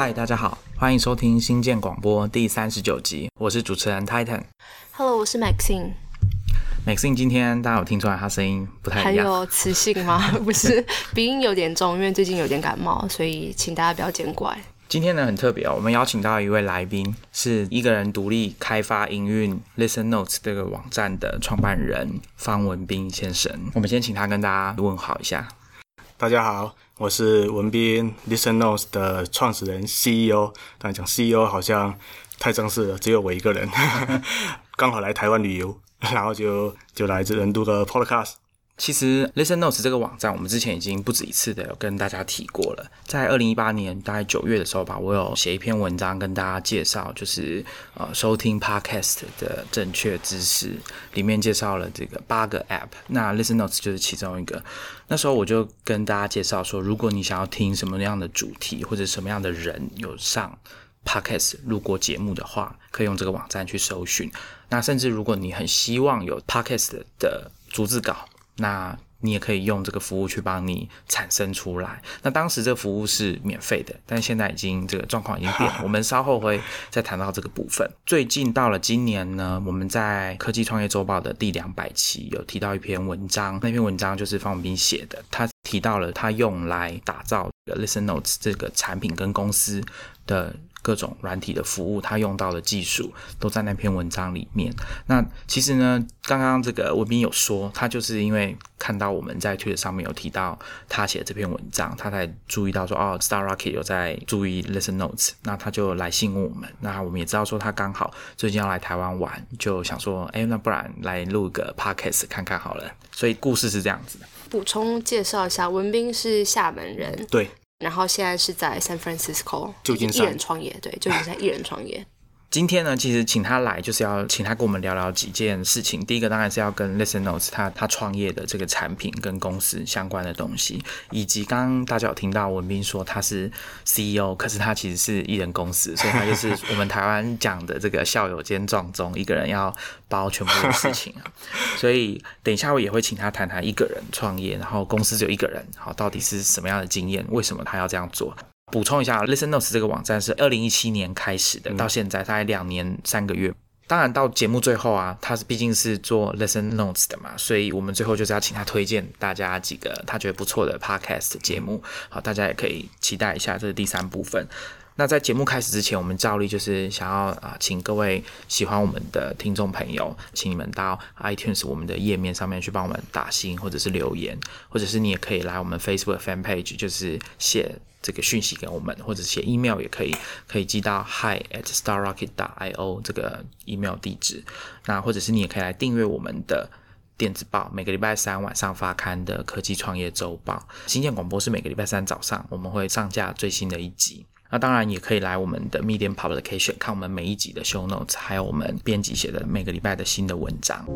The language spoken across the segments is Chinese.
嗨，大家好，欢迎收听新建广播第三十九集，我是主持人 Titan。Hello，我是 Maxine。Maxine 今天大家有听出来她声音不太还一样？有磁性吗？不是，鼻音有点重，因为最近有点感冒，所以请大家不要见怪。今天呢很特别哦，我们邀请到一位来宾，是一个人独立开发营运 Listen Notes 这个网站的创办人方文斌先生。我们先请他跟大家问好一下。大家好，我是文斌 Listen Notes 的创始人 CEO。但讲 CEO 好像太正式了，只有我一个人。刚好来台湾旅游，然后就就来这人录个 Podcast。其实 Listen Notes 这个网站，我们之前已经不止一次的有跟大家提过了。在二零一八年大概九月的时候吧，我有写一篇文章跟大家介绍，就是呃收听 Podcast 的正确知识，里面介绍了这个八个 App，那 Listen Notes 就是其中一个。那时候我就跟大家介绍说，如果你想要听什么样的主题或者什么样的人有上 Podcast 录过节目的话，可以用这个网站去搜寻。那甚至如果你很希望有 Podcast 的逐字稿，那你也可以用这个服务去帮你产生出来。那当时这个服务是免费的，但现在已经这个状况已经变了。我们稍后会再谈到这个部分。最近到了今年呢，我们在科技创业周报的第两百期有提到一篇文章，那篇文章就是方文斌写的，他提到了他用来打造 Listen Notes 这个产品跟公司的。各种软体的服务，他用到的技术都在那篇文章里面。那其实呢，刚刚这个文斌有说，他就是因为看到我们在 Twitter 上面有提到他写的这篇文章，他才注意到说，哦，Star Rocket 有在注意 Listen Notes，那他就来信问我们。那我们也知道说他刚好最近要来台湾玩，就想说，哎，那不然来录个 Podcast 看看好了。所以故事是这样子的。补充介绍一下，文斌是厦门人，对，然后现在是在 San Francisco 一旧金山人创业，对，旧金山一人创业。今天呢，其实请他来就是要请他跟我们聊聊几件事情。第一个当然是要跟 Listen Notes 他他创业的这个产品跟公司相关的东西，以及刚刚大家有听到文斌说他是 CEO，可是他其实是艺人公司，所以他就是我们台湾讲的这个校友兼撞钟，一个人要包全部的事情啊。所以等一下我也会请他谈谈一个人创业，然后公司只有一个人，好，到底是什么样的经验，为什么他要这样做？补充一下，Listen Notes 这个网站是二零一七年开始的，到现在大概两年三个月。当然到节目最后啊，他是毕竟是做 Listen Notes 的嘛，所以我们最后就是要请他推荐大家几个他觉得不错的 Podcast 节目，好，大家也可以期待一下，这是第三部分。那在节目开始之前，我们照例就是想要啊，请各位喜欢我们的听众朋友，请你们到 iTunes 我们的页面上面去帮我们打星或者是留言，或者是你也可以来我们 Facebook Fan Page，就是写这个讯息给我们，或者写 email 也可以，可以寄到 hi at starrocket io 这个 email 地址。那或者是你也可以来订阅我们的。电子报每个礼拜三晚上发刊的科技创业周报，新建广播是每个礼拜三早上我们会上架最新的一集。那当然也可以来我们的 Medium Publication 看我们每一集的 Show Notes，还有我们编辑写的每个礼拜的新的文章。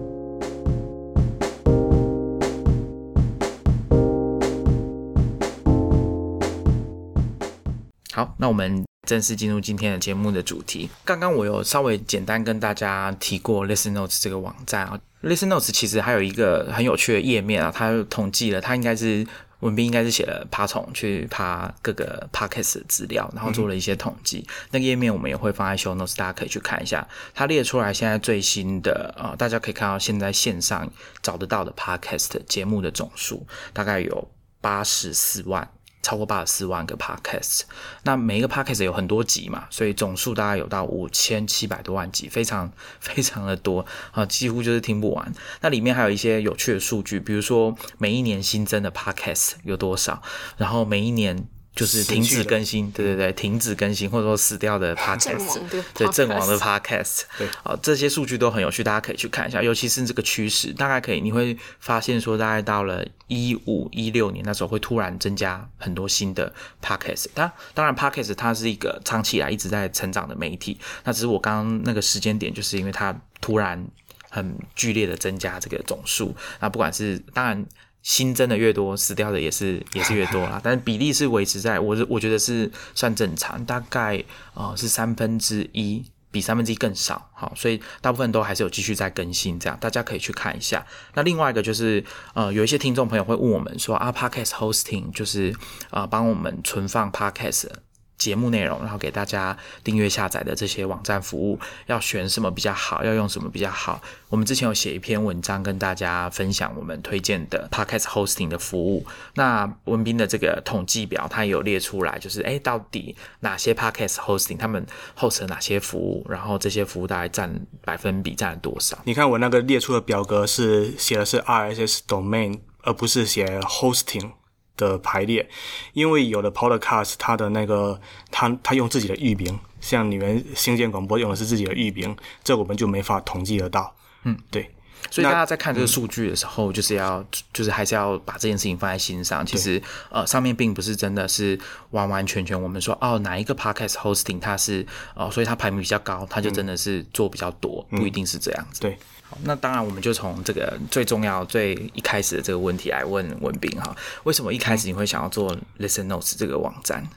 好，那我们正式进入今天的节目的主题。刚刚我有稍微简单跟大家提过 Listen Notes 这个网站啊，Listen Notes 其实还有一个很有趣的页面啊，它统计了，它应该是文斌应该是写了爬虫去爬各个 podcast 的资料，然后做了一些统计。那个页面我们也会放在 Show Notes，大家可以去看一下。它列出来现在最新的啊、大家可以看到现在线上找得到的 podcast 节目的总数大概有八十四万。超过八十四万个 podcast，那每一个 podcast 有很多集嘛，所以总数大概有到五千七百多万集，非常 非常的多啊，几乎就是听不完。那里面还有一些有趣的数据，比如说每一年新增的 podcast 有多少，然后每一年就是停止更新，对对对，停止更新或者说死掉的 podcast，对阵亡的 podcast，对，啊，这些数据都很有趣，大家可以去看一下，尤其是这个趋势，大概可以你会发现说，大概到了一五一六年那时候会突然增加很多新的 podcast。当当然 podcast 它是一个长期以来一直在成长的媒体，那只是我刚刚那个时间点，就是因为它突然很剧烈的增加这个总数，那不管是当然。新增的越多，死掉的也是也是越多啦，但是比例是维持在我我觉得是算正常，大概呃是三分之一，比三分之一更少，好，所以大部分都还是有继续在更新，这样大家可以去看一下。那另外一个就是呃有一些听众朋友会问我们说啊，podcast hosting 就是啊帮我们存放 podcast。节目内容，然后给大家订阅下载的这些网站服务，要选什么比较好，要用什么比较好。我们之前有写一篇文章跟大家分享我们推荐的 podcast hosting 的服务。那文斌的这个统计表，它有列出来，就是哎，到底哪些 podcast hosting 他们 host 了哪些服务，然后这些服务大概占百分比占了多少？你看我那个列出的表格是写的是 RSS domain，而不是写 hosting 的排列，因为有的 podcast 它的那个它它用自己的域名，像你们新建广播用的是自己的域名，这我们就没法统计得到。嗯，对。所以大家在看这个数据的时候，就是要就是还是要把这件事情放在心上。其实呃，上面并不是真的是完完全全我们说哦哪一个 podcast hosting 它是哦，所以它排名比较高，它就真的是做比较多，不一定是这样子。对。好，那当然我们就从这个最重要最一开始的这个问题来问文斌哈，为什么一开始你会想要做 Listen Notes 这个网站？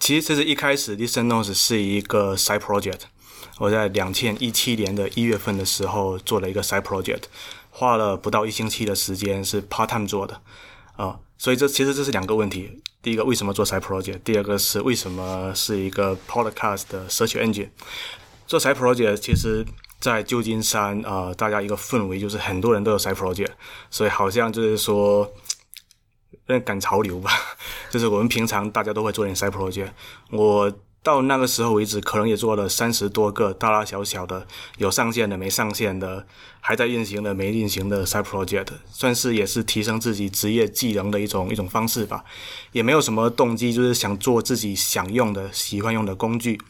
其实这是一开始 Listen Notes 是一个 side project。我在两千一七年的一月份的时候做了一个 side project，花了不到一星期的时间是 part time 做的，啊，所以这其实这是两个问题。第一个为什么做 side project？第二个是为什么是一个 podcast 的 search engine？做 side project 其实，在旧金山啊，大家一个氛围就是很多人都有 side project，所以好像就是说，赶潮流吧，就是我们平常大家都会做点 side project，我。到那个时候为止，可能也做了三十多个大大小小的，有上线的、没上线的，还在运行的、没运行的 side project，算是也是提升自己职业技能的一种一种方式吧。也没有什么动机，就是想做自己想用的、喜欢用的工具，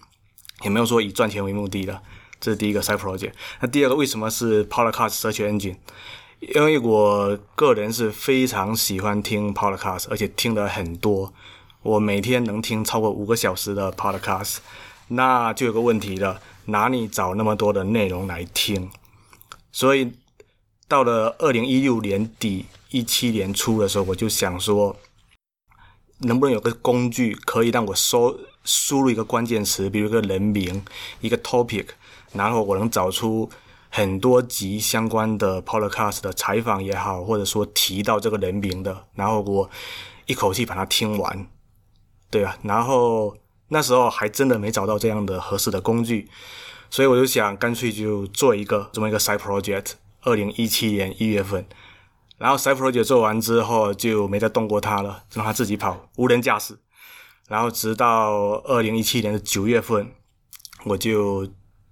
也没有说以赚钱为目的的。这是第一个 side project。那第二个为什么是 podcast search engine？因为我个人是非常喜欢听 podcast，而且听的很多。我每天能听超过五个小时的 podcast，那就有个问题了，哪里找那么多的内容来听？所以到了二零一六年底、一七年初的时候，我就想说，能不能有个工具可以让我搜输入一个关键词，比如一个人名、一个 topic，然后我能找出很多集相关的 podcast 的采访也好，或者说提到这个人名的，然后我一口气把它听完。对啊，然后那时候还真的没找到这样的合适的工具，所以我就想干脆就做一个这么一个 side project。二零一七年一月份，然后 side project 做完之后就没再动过它了，让它自己跑，无人驾驶。然后直到二零一七年的九月份，我就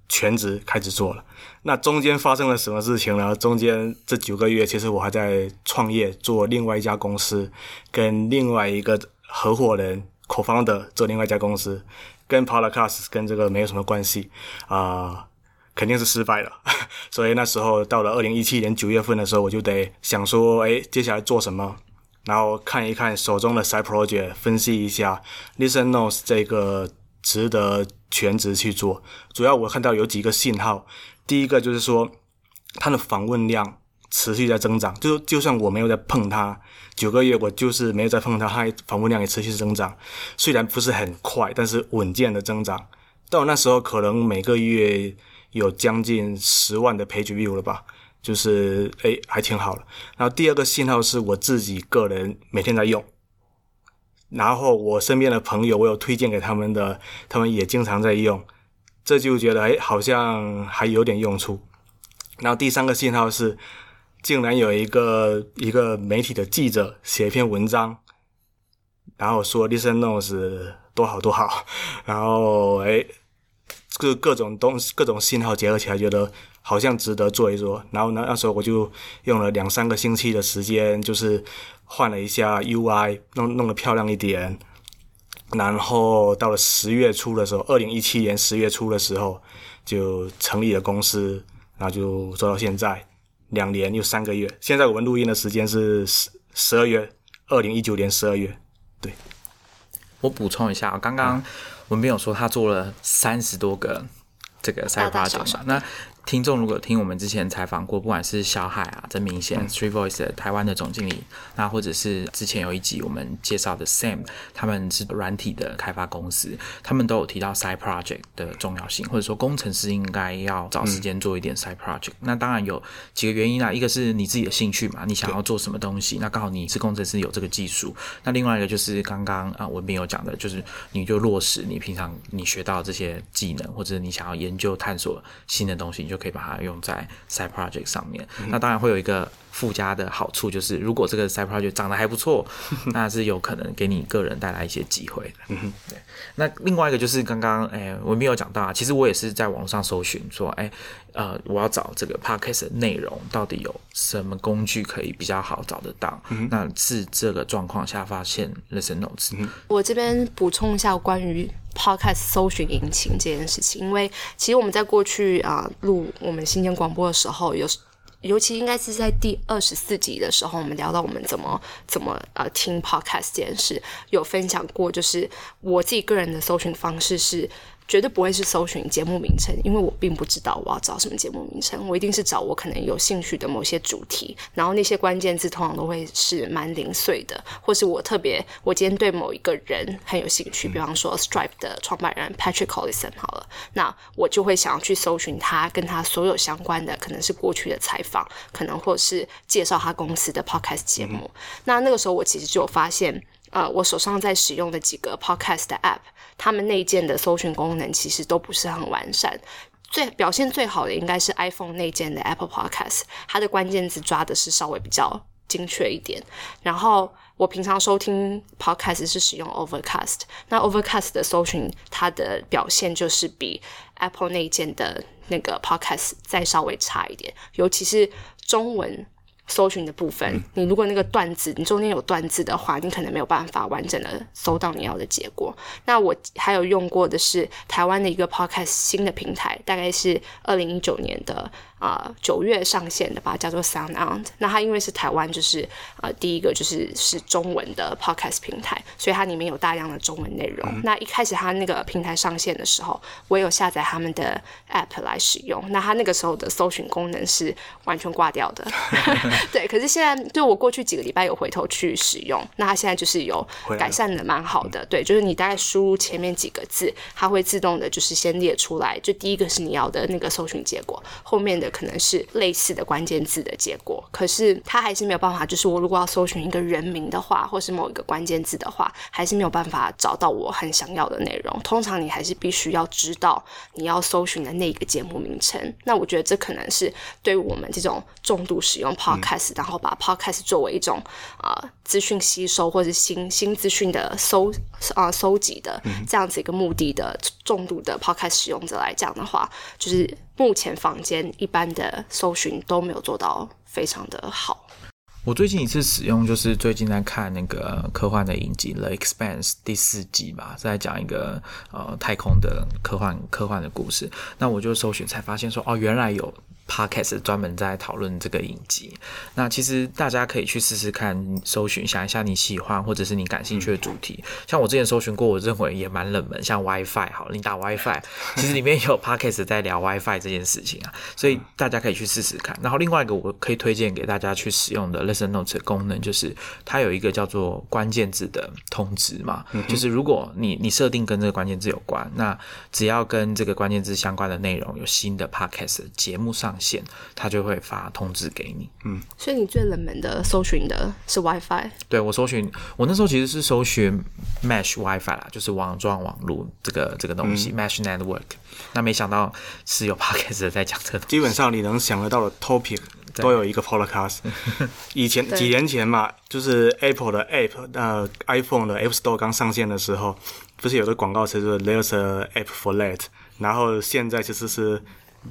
全职开始做了。那中间发生了什么事情呢？中间这九个月，其实我还在创业，做另外一家公司，跟另外一个合伙人。Cofounder 做另外一家公司，跟 Podcast 跟这个没有什么关系啊，肯定是失败了。所以那时候到了二零一七年九月份的时候，我就得想说，哎，接下来做什么？然后看一看手中的 side project，分析一下 Listen Notes 这个值得全职去做。主要我看到有几个信号，第一个就是说它的访问量持续在增长，就就算我没有在碰它。九个月，我就是没有再碰它，它访问量也持续增长，虽然不是很快，但是稳健的增长。到那时候，可能每个月有将近十万的 page view 了吧，就是诶，还挺好的。然后第二个信号是我自己个人每天在用，然后我身边的朋友，我有推荐给他们的，他们也经常在用，这就觉得诶，好像还有点用处。然后第三个信号是。竟然有一个一个媒体的记者写一篇文章，然后说 Listen Notes 多好多好，然后哎，各各种东各种信号结合起来，觉得好像值得做一做。然后呢那时候我就用了两三个星期的时间，就是换了一下 UI，弄弄得漂亮一点。然后到了十月初的时候，二零一七年十月初的时候，就成立了公司，然后就做到现在。两年又三个月，现在我们录音的时间是十十二月，二零一九年十二月。对，我补充一下，刚刚文斌有说他做了三十多个这个 side project 嘛？那听众如果听我们之前采访过，不管是小海啊、曾明贤、Three Voice 的台湾的总经理，那或者是之前有一集我们介绍的 Sam，他们是软体的开发公司，他们都有提到 side project 的重要性，或者说工程师应该要找时间做一点 side project。那当然有几个原因啦，一个是你自己的兴趣嘛，你想要做什么东西，那刚好你是工程师有这个技术。那另外一个就是刚刚啊文斌有讲的，就是你就落实你平常你学到这些技能，或者你想要研究探索新的东西，你就可以把它用在 side project 上面。那当然会有一个附加的好处，就是如果这个 side project 长得还不错，那是有可能给你个人带来一些机会的。嗯对。那另外一个就是刚刚哎，我没有讲到啊，其实我也是在网络上搜寻说，哎，呃，我要找这个 podcast 的内容到底有什么工具可以比较好找得到？那是这个状况下发现 Listen Notes。我这边补充一下关于 podcast 搜寻引擎这件事情，因为其实我们在过去啊录我们新鲜广播的时候，有尤其应该是在第二十四集的时候，我们聊到我们怎么怎么呃听 podcast 这件事，有分享过，就是我自己个人的搜寻方式是。绝对不会是搜寻节目名称，因为我并不知道我要找什么节目名称，我一定是找我可能有兴趣的某些主题，然后那些关键字通常都会是蛮零碎的，或是我特别我今天对某一个人很有兴趣，比方说 Stripe 的创办人 Patrick Collison 好了，那我就会想要去搜寻他跟他所有相关的，可能是过去的采访，可能或是介绍他公司的 podcast 节目。那那个时候我其实就有发现，呃，我手上在使用的几个 podcast 的 app。他们内建的搜寻功能其实都不是很完善，最表现最好的应该是 iPhone 内建的 Apple Podcast，它的关键字抓的是稍微比较精确一点。然后我平常收听 Podcast 是使用 Overcast，那 Overcast 的搜寻它的表现就是比 Apple 内建的那个 Podcast 再稍微差一点，尤其是中文。搜寻的部分，你如果那个段字，你中间有段字的话，你可能没有办法完整的搜到你要的结果。那我还有用过的是台湾的一个 podcast 新的平台，大概是二零一九年的。啊，九月上线的吧，叫做 Sound On。那它因为是台湾，就是呃第一个就是是中文的 Podcast 平台，所以它里面有大量的中文内容。那一开始它那个平台上线的时候，我有下载他们的 App 来使用。那它那个时候的搜寻功能是完全挂掉的。对，可是现在就我过去几个礼拜有回头去使用，那它现在就是有改善的蛮好的。对，就是你大概输入前面几个字，它会自动的就是先列出来，就第一个是你要的那个搜寻结果，后面的。可能是类似的关键字的结果，可是它还是没有办法。就是我如果要搜寻一个人名的话，或是某一个关键字的话，还是没有办法找到我很想要的内容。通常你还是必须要知道你要搜寻的那一个节目名称。那我觉得这可能是对我们这种重度使用 Podcast，然后把 Podcast 作为一种啊资讯吸收或者新新资讯的搜啊搜集的这样子一个目的的重度的 Podcast 使用者来讲的话，就是。目前房间一般的搜寻都没有做到非常的好。我最近一次使用就是最近在看那个科幻的影集《The Expanse》第四集吧，在讲一个呃太空的科幻科幻的故事。那我就搜寻才发现说，哦，原来有。Podcast 专门在讨论这个影集，那其实大家可以去试试看，搜寻想一下你喜欢或者是你感兴趣的主题。像我之前搜寻过，我认为也蛮冷门，像 WiFi 好，你打 WiFi，其实里面有 Podcast 在聊 WiFi 这件事情啊，所以大家可以去试试看。然后另外一个我可以推荐给大家去使用的 Listen Notes 功能，就是它有一个叫做关键字的通知嘛，就是如果你你设定跟这个关键字有关，那只要跟这个关键字相关的内容有新的 Podcast 节目上。线，他就会发通知给你。嗯，所以你最冷门的搜寻的是 WiFi。对我搜寻，我那时候其实是搜寻 Mesh WiFi 啦，就是网状网络这个这个东西，Mesh Network。那没想到是有 Podcast 在讲这个。基本上你能想得到的 topic 都有一个 Podcast。以前几年前嘛，就是 Apple 的 App，呃，iPhone 的 App Store 刚上线的时候，不是有个广告词是 There's a App for that，然后现在其实是。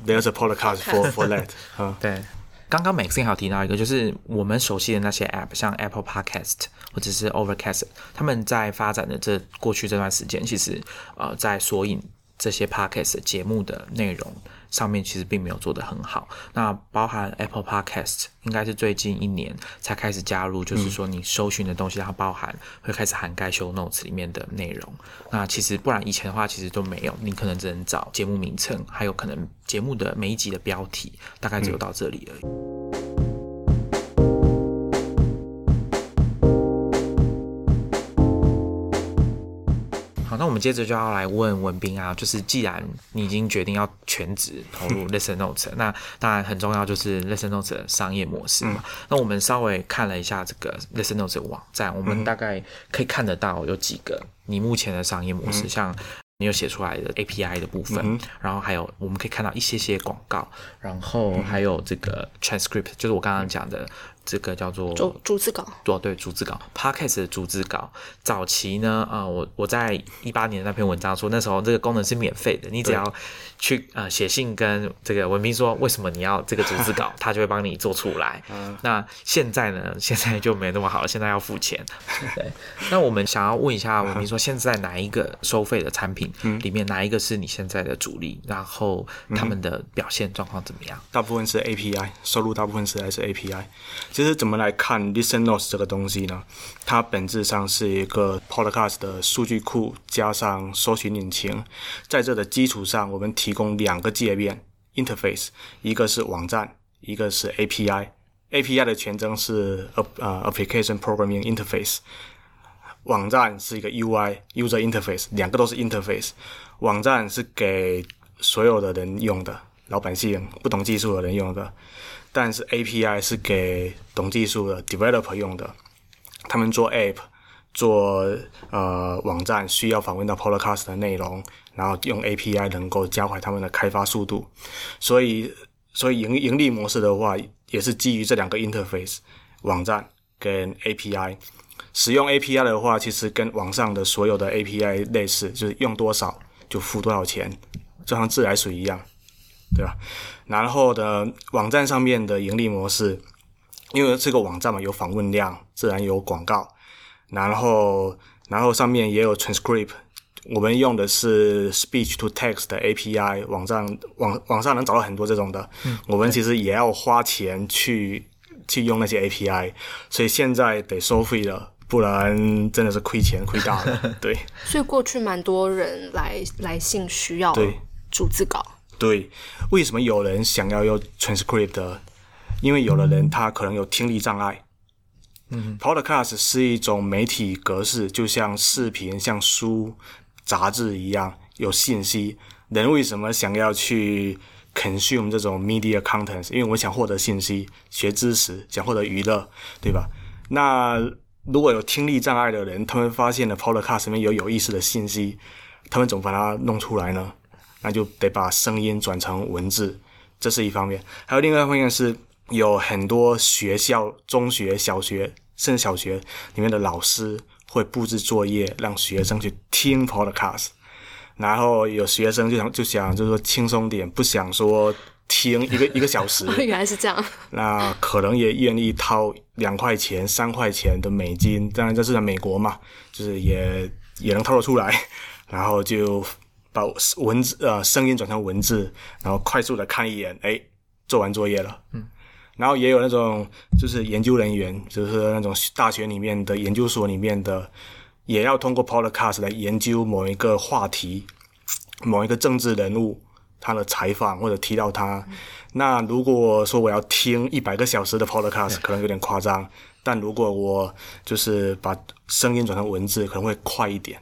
There's a podcast for for that。哈，对。刚刚 Maxine 还有提到一个，就是我们熟悉的那些 App，像 Apple Podcast 或者是 Overcast，他们在发展的这过去这段时间，其实呃在索引这些 Podcast 节目的内容上面其实并没有做得很好。那包含 Apple Podcast，应该是最近一年才开始加入，就是说你搜寻的东西，它包含会开始涵盖 Show Notes 里面的内容。那其实不然以前的话，其实都没有，你可能只能找节目名称，还有可能节目的每一集的标题，大概只有到这里而已。好，那我们接着就要来问文斌啊，就是既然你已经决定要全职投入 Listen Notes，那当然很重要就是 Listen Notes 的商业模式嘛。那我们稍微看了一下这个 Listen Notes 的网站，我们大概可以看得到有几个你目前的商业模式，像你有写出来的 API 的部分，然后还有我们可以看到一些些广告，然后还有这个 transcript，就是我刚刚讲的。这个叫做逐逐字稿，对对，逐字稿，Podcast 的逐字稿。早期呢，啊，我我在一八年那篇文章说，那时候这个功能是免费的，你只要去呃写信跟这个文斌说为什么你要这个逐字稿，他就会帮你做出来。那现在呢，现在就没那么好了，现在要付钱。对，那我们想要问一下文斌说，现在哪一个收费的产品里面哪一个是你现在的主力？然后他们的表现状况怎么样？大部分是 API 收入，大部分是还是 API。其实怎么来看 Listen Notes 这个东西呢？它本质上是一个 Podcast 的数据库加上搜寻引擎，在这的基础上，我们提供两个界面 interface，一个是网站，一个是 API。API 的全称是呃 Application Programming Interface，网站是一个 UI User Interface，两个都是 interface。网站是给所有的人用的，老百姓不懂技术的人用的。但是 API 是给懂技术的 developer 用的，他们做 app、做呃网站需要访问到 Podcast 的内容，然后用 API 能够加快他们的开发速度。所以，所以盈盈利模式的话，也是基于这两个 interface 网站跟 API。使用 API 的话，其实跟网上的所有的 API 类似，就是用多少就付多少钱，就像自来水一样。对吧？然后的网站上面的盈利模式，因为这个网站嘛，有访问量，自然有广告。然后，然后上面也有 transcript。我们用的是 speech to text 的 API，网站网网上能找到很多这种的。我们其实也要花钱去去用那些 API，所以现在得收费了，不然真的是亏钱亏大了。对。所以过去蛮多人来来信需要逐字稿。对，为什么有人想要用 transcript？因为有的人他可能有听力障碍。，podcast 是一种媒体格式，就像视频、像书、杂志一样有信息。人为什么想要去 consume 这种 media content？因为我想获得信息、学知识、想获得娱乐，对吧？那如果有听力障碍的人，他们发现了 podcast 里面有有意思的信息，他们怎么把它弄出来呢？那就得把声音转成文字，这是一方面。还有另外一方面是，有很多学校、中学、小学甚至小学里面的老师会布置作业，让学生去听 podcast。然后有学生就想就想就是说轻松点，不想说听一个一个小时。原来是这样。那可能也愿意掏两块钱、三块钱的美金，当然这是在美国嘛，就是也也能掏得出来，然后就。把文字呃声音转成文字，然后快速的看一眼，哎，做完作业了。嗯，然后也有那种就是研究人员，就是那种大学里面的研究所里面的，也要通过 podcast 来研究某一个话题，某一个政治人物他的采访或者提到他。那如果说我要听一百个小时的 podcast，可能有点夸张，但如果我就是把声音转成文字，可能会快一点。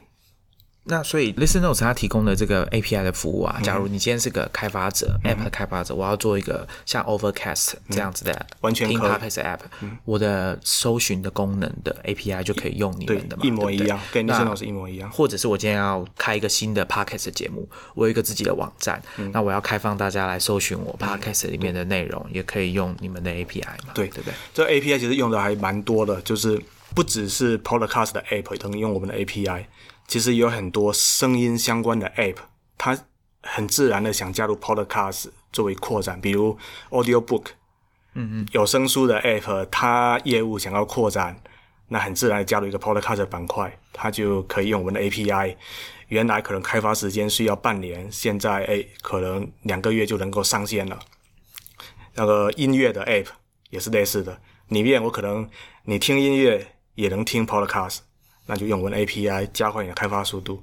那所以，Listen Notes 它提供的这个 API 的服务啊，假如你今天是个开发者，App 的开发者，我要做一个像 Overcast 这样子的完全听 Podcast App，我的搜寻的功能的 API 就可以用你们的嘛，一模一样，跟 Listen Notes 一模一样。或者是我今天要开一个新的 Podcast 节目，我有一个自己的网站，那我要开放大家来搜寻我 Podcast 里面的内容，也可以用你们的 API 嘛？对对不对？这 API 其实用的还蛮多的，就是不只是 Podcast 的 App 能用我们的 API。其实有很多声音相关的 App，它很自然的想加入 Podcast 作为扩展，比如 Audio Book，嗯嗯，有声书的 App，它业务想要扩展，那很自然的加入一个 Podcast 的板块，它就可以用我们的 API。原来可能开发时间需要半年，现在哎，可能两个月就能够上线了。那个音乐的 App 也是类似的，里面我可能你听音乐也能听 Podcast，那就用我们的 API 加快你的开发速度。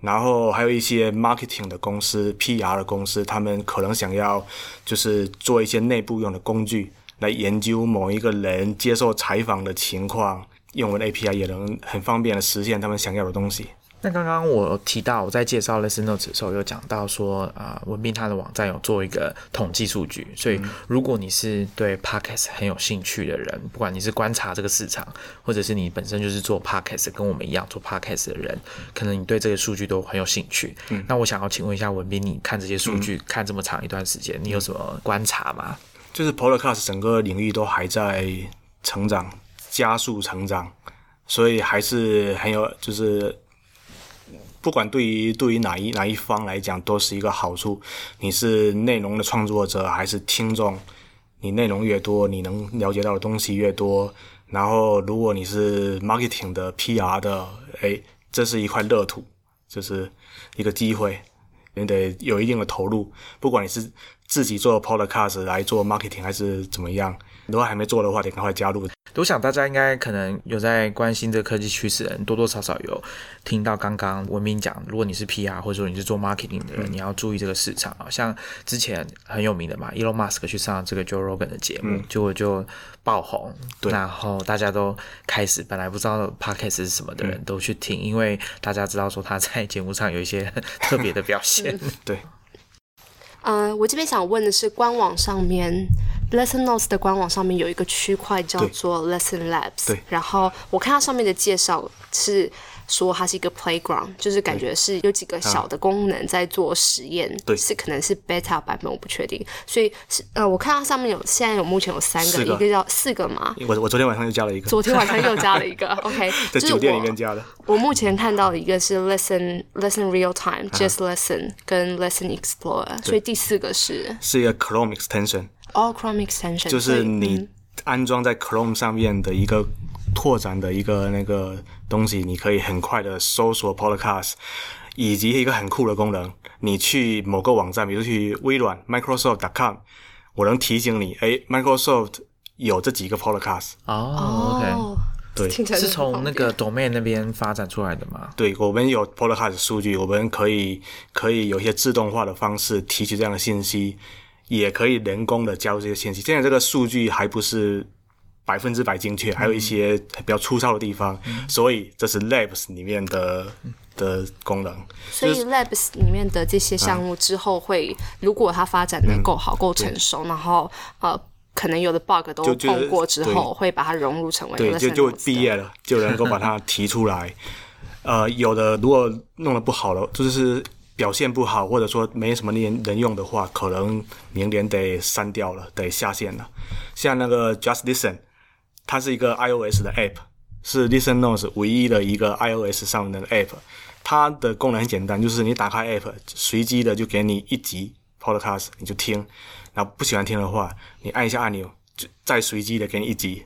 然后还有一些 marketing 的公司、PR 的公司，他们可能想要就是做一些内部用的工具来研究某一个人接受采访的情况，用我们的 API 也能很方便的实现他们想要的东西。那刚刚我提到我在介绍 Lesson Notes 的时候，有讲到说啊，文斌他的网站有做一个统计数据，所以如果你是对 Podcast 很有兴趣的人，不管你是观察这个市场，或者是你本身就是做 Podcast 跟我们一样做 Podcast 的人，可能你对这个数据都很有兴趣。嗯，那我想要请问一下文斌，你看这些数据看这么长一段时间，你有什么观察吗？就是 Podcast 整个领域都还在成长，加速成长，所以还是很有就是。不管对于对于哪一哪一方来讲，都是一个好处。你是内容的创作者还是听众，你内容越多，你能了解到的东西越多。然后，如果你是 marketing 的 PR 的，哎，这是一块乐土，就是一个机会，你得有一定的投入。不管你是自己做 podcast 来做 marketing 还是怎么样，如果还没做的话，得赶快加入。我想大家应该可能有在关心这个科技趋势的人，多多少少有听到刚刚文明讲，如果你是 PR 或者说你是做 marketing 的人，你要注意这个市场啊。像之前很有名的嘛，Elon Musk 去上这个 Joe Rogan 的节目，结果就爆红，然后大家都开始本来不知道 podcast 是什么的人都去听，因为大家知道说他在节目上有一些 特别的表现。对。嗯，我这边想问的是，官网上面。Lesson Notes 的官网上面有一个区块叫做 Lesson Labs，对。然后我看它上面的介绍是说它是一个 playground，就是感觉是有几个小的功能在做实验，对，是可能是 beta 版本，我不确定。所以是呃，我看到上面有现在有目前有三个，一个叫四个嘛。我我昨天晚上又加了一个，昨天晚上又加了一个。OK，在酒店里面加的。我目前看到的一个是 Lesson Lesson Real Time，Just Lesson 跟 Lesson Explorer，所以第四个是是一个 Chrome extension。All Chrome extension 就是你安装在 Chrome 上面的一个拓展的一个那个东西，你可以很快的搜索 Podcast，以及一个很酷的功能，你去某个网站，比如去微软 Microsoft.com，我能提醒你，哎，Microsoft 有这几个 Podcast。哦，OK，对，是从那个 Domain 那边发展出来的吗？对，我们有 Podcast 数据，我们可以可以有一些自动化的方式提取这样的信息。也可以人工的加入这些信息，现在这个数据还不是百分之百精确，还有一些比较粗糙的地方，所以这是 Labs 里面的的功能。所以 Labs 里面的这些项目之后会，如果它发展的够好、够成熟，然后呃，可能有的 bug 都碰过之后，会把它融入成为对，就就毕业了，就能够把它提出来。呃，有的如果弄得不好了，就是。表现不好，或者说没什么人人用的话，可能明年得删掉了，得下线了。像那个 Just Listen，它是一个 iOS 的 app，是 Listen Notes 唯一的一个 iOS 上面的 app。它的功能很简单，就是你打开 app，随机的就给你一集 podcast，你就听。然后不喜欢听的话，你按一下按钮，就再随机的给你一集。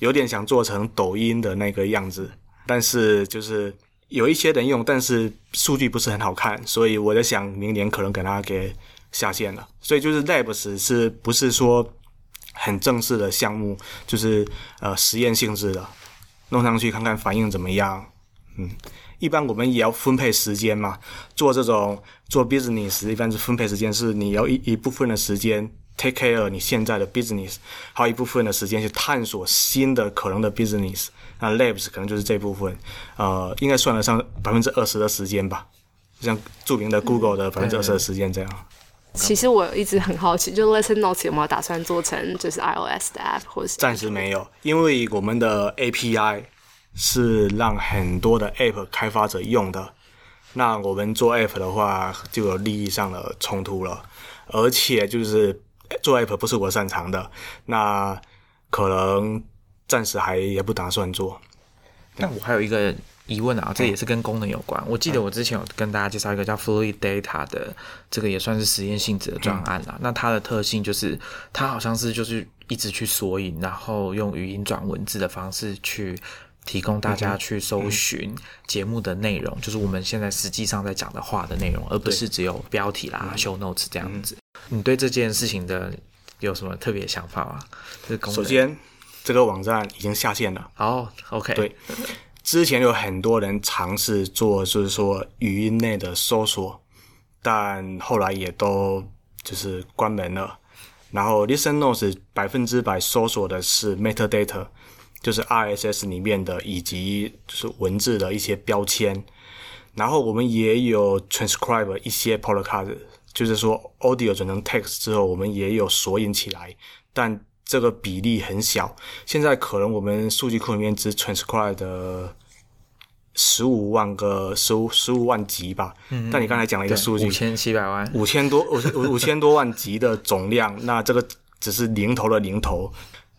有点想做成抖音的那个样子，但是就是。有一些人用，但是数据不是很好看，所以我在想，明年可能给它给下线了。所以就是 Labs 是不是说很正式的项目，就是呃实验性质的，弄上去看看反应怎么样。嗯，一般我们也要分配时间嘛，做这种做 business 一般是分配时间，是你要一一部分的时间 take care 你现在的 business，还有一部分的时间去探索新的可能的 business。那 Labs 可能就是这部分，呃，应该算得上百分之二十的时间吧，像著名的 Google 的百分之二十的时间这样。其实我一直很好奇，就 Lesson Notes 有没有打算做成就是 iOS 的 app，或者是暂时没有，因为我们的 API 是让很多的 app 开发者用的，那我们做 app 的话就有利益上的冲突了，而且就是做 app 不是我擅长的，那可能。暂时还也不打算做。那我还有一个疑问啊，这也是跟功能有关。我记得我之前有跟大家介绍一个叫 Fluid Data 的，这个也算是实验性质的专案啦。那它的特性就是，它好像是就是一直去索引，然后用语音转文字的方式去提供大家去搜寻节目的内容，就是我们现在实际上在讲的话的内容，而不是只有标题啦、show notes 这样子。你对这件事情的有什么特别想法吗？首先，这个网站已经下线了。哦，OK，对。之前有很多人尝试做，就是说语音内的搜索，但后来也都就是关门了。然后 Listen Notes 百分之百搜索的是 Metadata，就是 RSS 里面的以及就是文字的一些标签。然后我们也有 Transcribe 一些 Podcast，就是说 Audio 转成 Text 之后，我们也有索引起来，但。这个比例很小，现在可能我们数据库里面只 transcribe 的十五万个十五十五万级吧。嗯。但你刚才讲了一个数据，五千七百万，五千多五五五千多万级的总量，那这个只是零头的零头。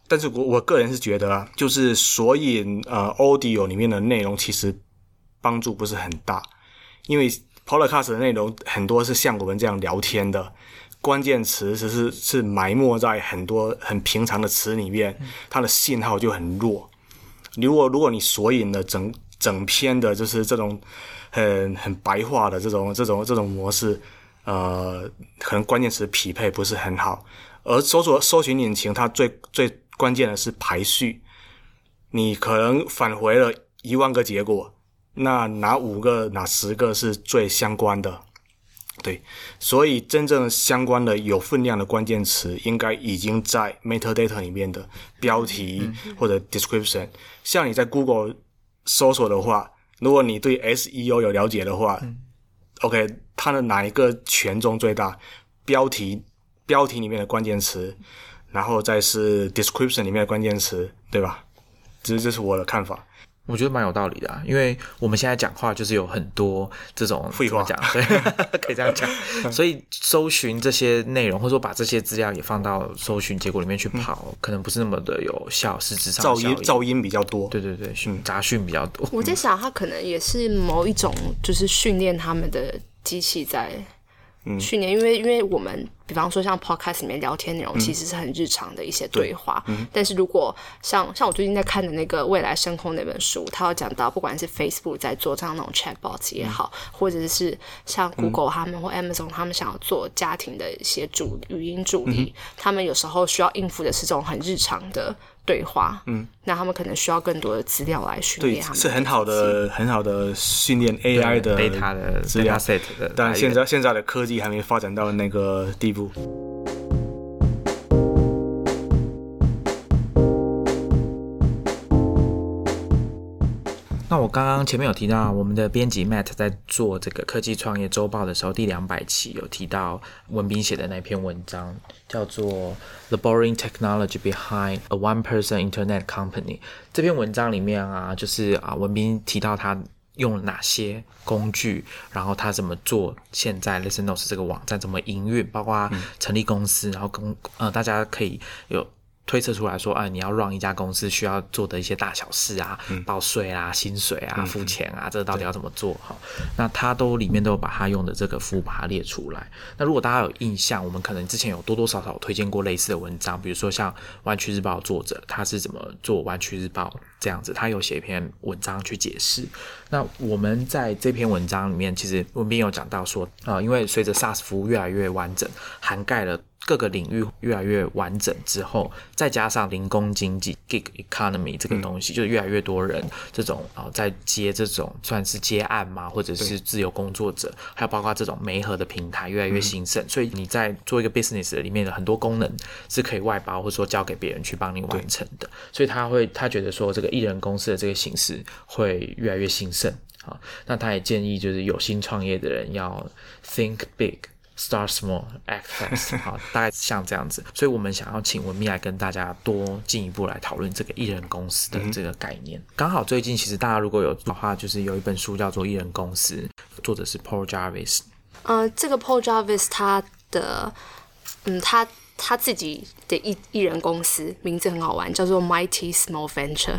但是我我个人是觉得啊，就是所以呃 audio 里面的内容其实帮助不是很大，因为 podcast 的内容很多是像我们这样聊天的。关键词只是是埋没在很多很平常的词里面，它的信号就很弱。如果如果你索引的整整篇的就是这种很很白话的这种这种这种模式，呃，可能关键词匹配不是很好。而搜索搜寻引擎它最最关键的是排序，你可能返回了一万个结果，那哪五个哪十个是最相关的？对，所以真正相关的有分量的关键词，应该已经在 metadata 里面的标题或者 description。像你在 Google 搜索的话，如果你对 SEO 有了解的话，OK，它的哪一个权重最大？标题标题里面的关键词，然后再是 description 里面的关键词，对吧？这这是我的看法。我觉得蛮有道理的，因为我们现在讲话就是有很多这种废话讲，对，可以这样讲。所以搜寻这些内容，或者说把这些资料也放到搜寻结果里面去跑，可能不是那么的有效。实质上噪音噪音比较多，对对对，讯杂讯比较多。我在想，它可能也是某一种，就是训练他们的机器在训练，因为因为我们。比方说，像 podcast 里面聊天内容，其实是很日常的一些对话。但是如果像像我最近在看的那个《未来深空》那本书，它有讲到，不管是 Facebook 在做这样那种 chatbot 也好，或者是像 Google 他们或 Amazon 他们想要做家庭的一些助语音助理，他们有时候需要应付的是这种很日常的对话。嗯，那他们可能需要更多的资料来训练他们，是很好的很好的训练 AI 的 data 的资料 set 的。但现在现在的科技还没发展到那个地。那我刚刚前面有提到，我们的编辑 Matt 在做这个科技创业周报的时候，第两百期有提到文斌写的那篇文章，叫做《The Boring Technology Behind a One-Person Internet Company》。这篇文章里面啊，就是啊，文斌提到他。用哪些工具？然后他怎么做？现在 Listenos 这个网站怎么营运？包括成立公司，然后跟呃，大家可以有。推测出来说，啊，你要让一家公司需要做的一些大小事啊，报税啊、薪水啊、付钱啊，这到底要怎么做？哈，那他都里面都有把他用的这个服务把它列出来。那如果大家有印象，我们可能之前有多多少少推荐过类似的文章，比如说像湾区日报作者他是怎么做湾区日报这样子，他有写一篇文章去解释。那我们在这篇文章里面，其实文斌有讲到说，啊，因为随着 SaaS 服务越来越完整，涵盖了。各个领域越来越完整之后，再加上零工经济 （gig economy） 这个东西，就越来越多人这种啊，在接这种算是接案嘛，或者是自由工作者，还有包括这种媒合的平台越来越兴盛。所以你在做一个 business 里面的很多功能是可以外包，或者说交给别人去帮你完成的。所以他会他觉得说，这个艺人公司的这个形式会越来越兴盛啊。那他也建议就是有心创业的人要 think big。Start small, act fast，好，大概像这样子，所以我们想要请文秘来跟大家多进一步来讨论这个艺人公司的这个概念。刚好最近其实大家如果有的话，就是有一本书叫做《艺人公司》，作者是 Paul Jarvis。呃，这个 Paul Jarvis 他的，嗯，他他自己的艺艺人公司名字很好玩，叫做 Mighty Small Venture，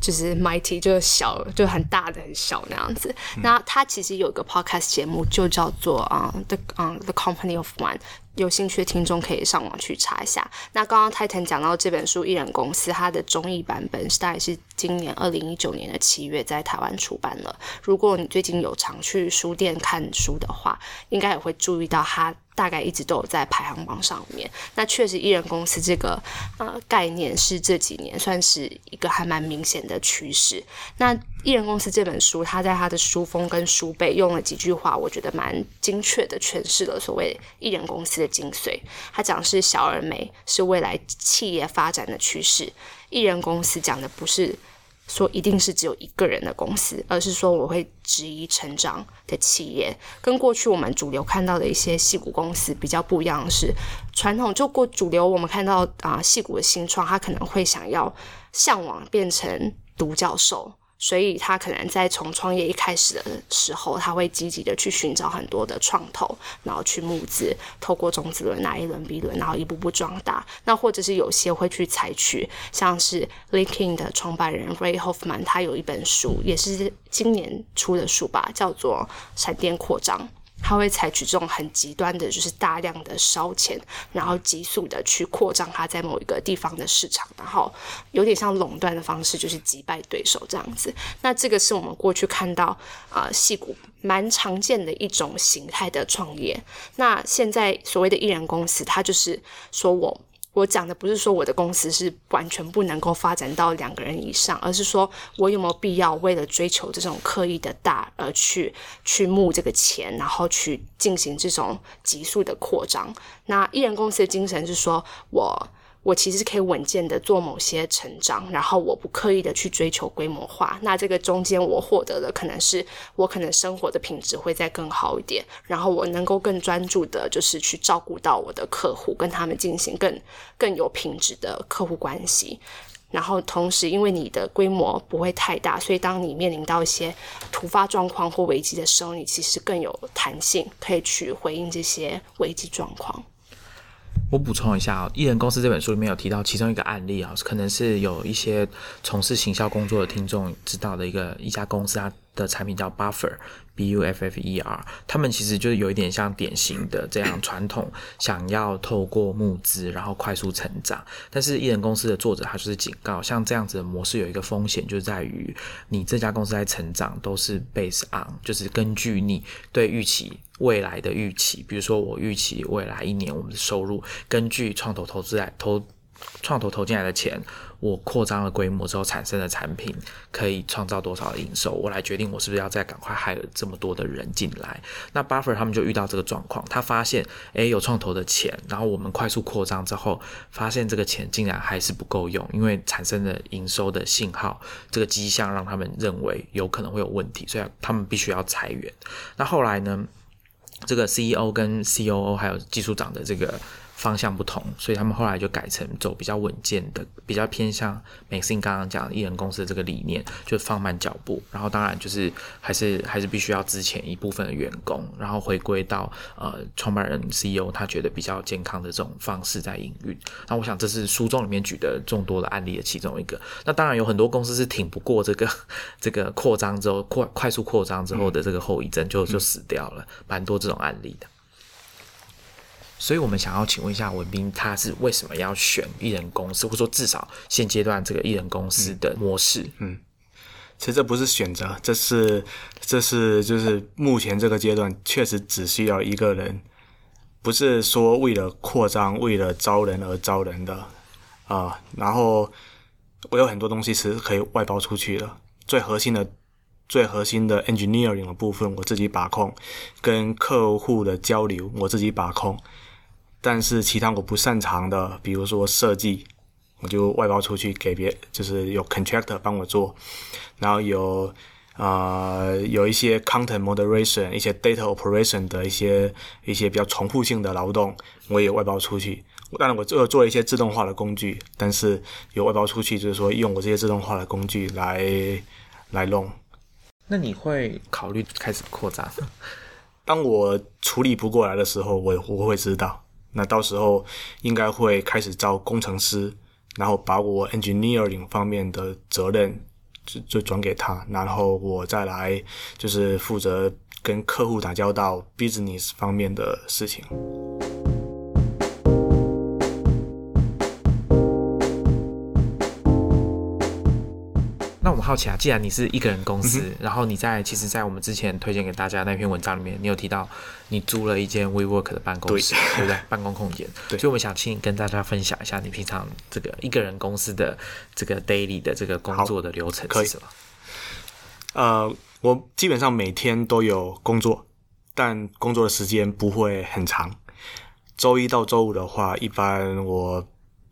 就是 Mighty 就是小就很大的很小那样子。那他其实有个 podcast 节目，就叫做啊 The 啊 The Company of One。有兴趣的听众可以上网去查一下。那刚刚泰腾讲到这本书《艺人公司》，它的中译版本是大概是今年二零一九年的七月在台湾出版了。如果你最近有常去书店看书的话，应该也会注意到它大概一直都有在排行榜上面。那确实，艺人公司这个呃概念是这几年算是一个还蛮明显的趋势。那《艺人公司》这本书，它在它的书封跟书背用了几句话，我觉得蛮精确的诠释了所谓艺人公司的精髓。他讲是小而美，是未来企业发展的趋势。艺人公司讲的不是说一定是只有一个人的公司，而是说我会质疑成长的企业，跟过去我们主流看到的一些戏骨公司比较不一样的是，传统就过主流我们看到啊戏骨的新创，他可能会想要向往变成独角兽。所以他可能在从创业一开始的时候，他会积极的去寻找很多的创投，然后去募资，透过种子轮、拿一轮、B 轮，然后一步步壮大。那或者是有些会去采取，像是 LinkedIn 的创办人 Ray Hoffman，他有一本书，也是今年出的书吧，叫做《闪电扩张》。他会采取这种很极端的，就是大量的烧钱，然后急速的去扩张他在某一个地方的市场，然后有点像垄断的方式，就是击败对手这样子。那这个是我们过去看到啊，戏骨蛮常见的一种形态的创业。那现在所谓的艺人公司，他就是说我。我讲的不是说我的公司是完全不能够发展到两个人以上，而是说我有没有必要为了追求这种刻意的大而去去募这个钱，然后去进行这种急速的扩张。那艺人公司的精神是说我。我其实可以稳健的做某些成长，然后我不刻意的去追求规模化。那这个中间我获得的可能是我可能生活的品质会再更好一点，然后我能够更专注的，就是去照顾到我的客户，跟他们进行更更有品质的客户关系。然后同时，因为你的规模不会太大，所以当你面临到一些突发状况或危机的时候，你其实更有弹性，可以去回应这些危机状况。我补充一下啊，《艺人公司》这本书里面有提到其中一个案例啊，可能是有一些从事行销工作的听众知道的一个一家公司，它的产品叫 Buffer Buffer，他们其实就是有一点像典型的这样传统，想要透过募资然后快速成长。但是艺人公司的作者他就是警告，像这样子的模式有一个风险，就在于你这家公司在成长都是 base on，就是根据你对预期。未来的预期，比如说我预期未来一年我们的收入，根据创投投资来投创投投进来的钱，我扩张了规模之后产生的产品可以创造多少的营收，我来决定我是不是要再赶快害了这么多的人进来。那 Buffer 他们就遇到这个状况，他发现诶有创投的钱，然后我们快速扩张之后，发现这个钱竟然还是不够用，因为产生的营收的信号这个迹象让他们认为有可能会有问题，所以他们必须要裁员。那后来呢？这个 CEO 跟 COO 还有技术长的这个方向不同，所以他们后来就改成走比较稳健的，比较偏向 Maxine 刚刚讲艺人公司的这个理念，就放慢脚步。然后当然就是还是还是必须要之前一部分的员工，然后回归到呃创办人 CEO 他觉得比较健康的这种方式在营运。那我想这是书中里面举的众多的案例的其中一个。那当然有很多公司是挺不过这个 这个扩张之后快快速扩张之后的这个后遗症，就就死掉了，蛮多这种案例的。所以我们想要请问一下文斌，他是为什么要选艺人公司，或者说至少现阶段这个艺人公司的模式？嗯，其实这不是选择，这是这是就是目前这个阶段确实只需要一个人，不是说为了扩张、为了招人而招人的啊。然后我有很多东西是可以外包出去的，最核心的、最核心的 engineering 的部分我自己把控，跟客户的交流我自己把控。但是其他我不擅长的，比如说设计，我就外包出去给别，就是有 contractor 帮我做，然后有啊有一些 content moderation、一些 data operation 的一些一些比较重复性的劳动，我也外包出去。当然，我做做一些自动化的工具，但是有外包出去，就是说用我这些自动化的工具来来弄。那你会考虑开始扩张？当我处理不过来的时候，我我会知道。那到时候应该会开始招工程师，然后把我 engineering 方面的责任就就转给他，然后我再来就是负责跟客户打交道 business 方面的事情。我好奇啊，既然你是一个人公司，然后你在其实，在我们之前推荐给大家那篇文章里面，你有提到你租了一间 WeWork 的办公室，对不对？办公空间。对所以我们想请你跟大家分享一下你平常这个一个人公司的这个 daily 的这个工作的流程可以是什么？呃，我基本上每天都有工作，但工作的时间不会很长。周一到周五的话，一般我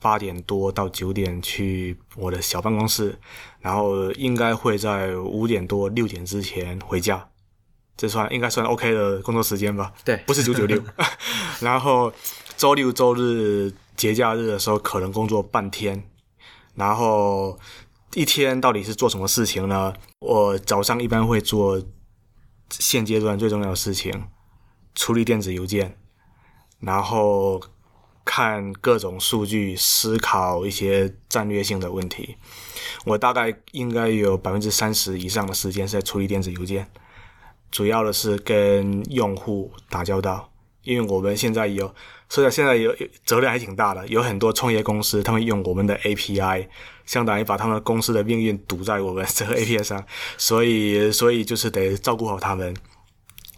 八点多到九点去我的小办公室，然后应该会在五点多六点之前回家，这算应该算 OK 的工作时间吧？对不是九九六。然后周六周日节假日的时候，可能工作半天，然后一天到底是做什么事情呢？我早上一般会做现阶段最重要的事情，处理电子邮件，然后看各种数据，思考一些战略性的问题。我大概应该有百分之三十以上的时间是在处理电子邮件，主要的是跟用户打交道，因为我们现在有，虽然现在有有责任还挺大的，有很多创业公司他们用我们的 API，相当于把他们公司的命运赌在我们这个 API 上，所以所以就是得照顾好他们。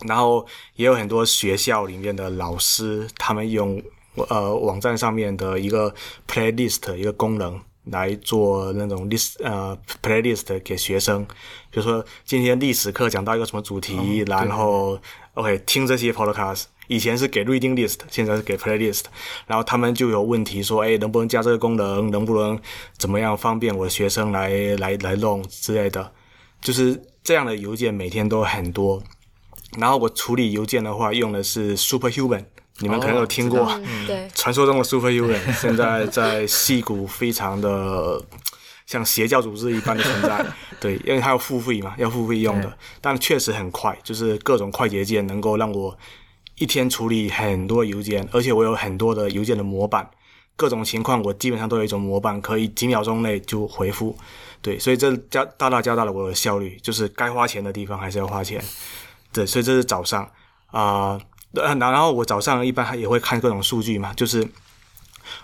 然后也有很多学校里面的老师，他们用呃网站上面的一个 playlist 一个功能来做那种 list 呃 playlist 给学生，比如说今天历史课讲到一个什么主题，然后 OK 听这些 podcast。以前是给 reading list，现在是给 playlist，然后他们就有问题说，哎，能不能加这个功能？能不能怎么样方便我的学生来来来弄之类的？就是这样的邮件每天都很多。然后我处理邮件的话，用的是 Superhuman，你们可能有听过。嗯，对，传说中的 Superhuman，现在在戏骨非常的 像邪教组织一般的存在。对，因为它要付费嘛，要付费用的，但确实很快，就是各种快捷键能够让我一天处理很多邮件，而且我有很多的邮件的模板，各种情况我基本上都有一种模板，可以几秒钟内就回复。对，所以这加大大加大了我的效率，就是该花钱的地方还是要花钱。对，所以这是早上啊，呃，然然后我早上一般也会看各种数据嘛，就是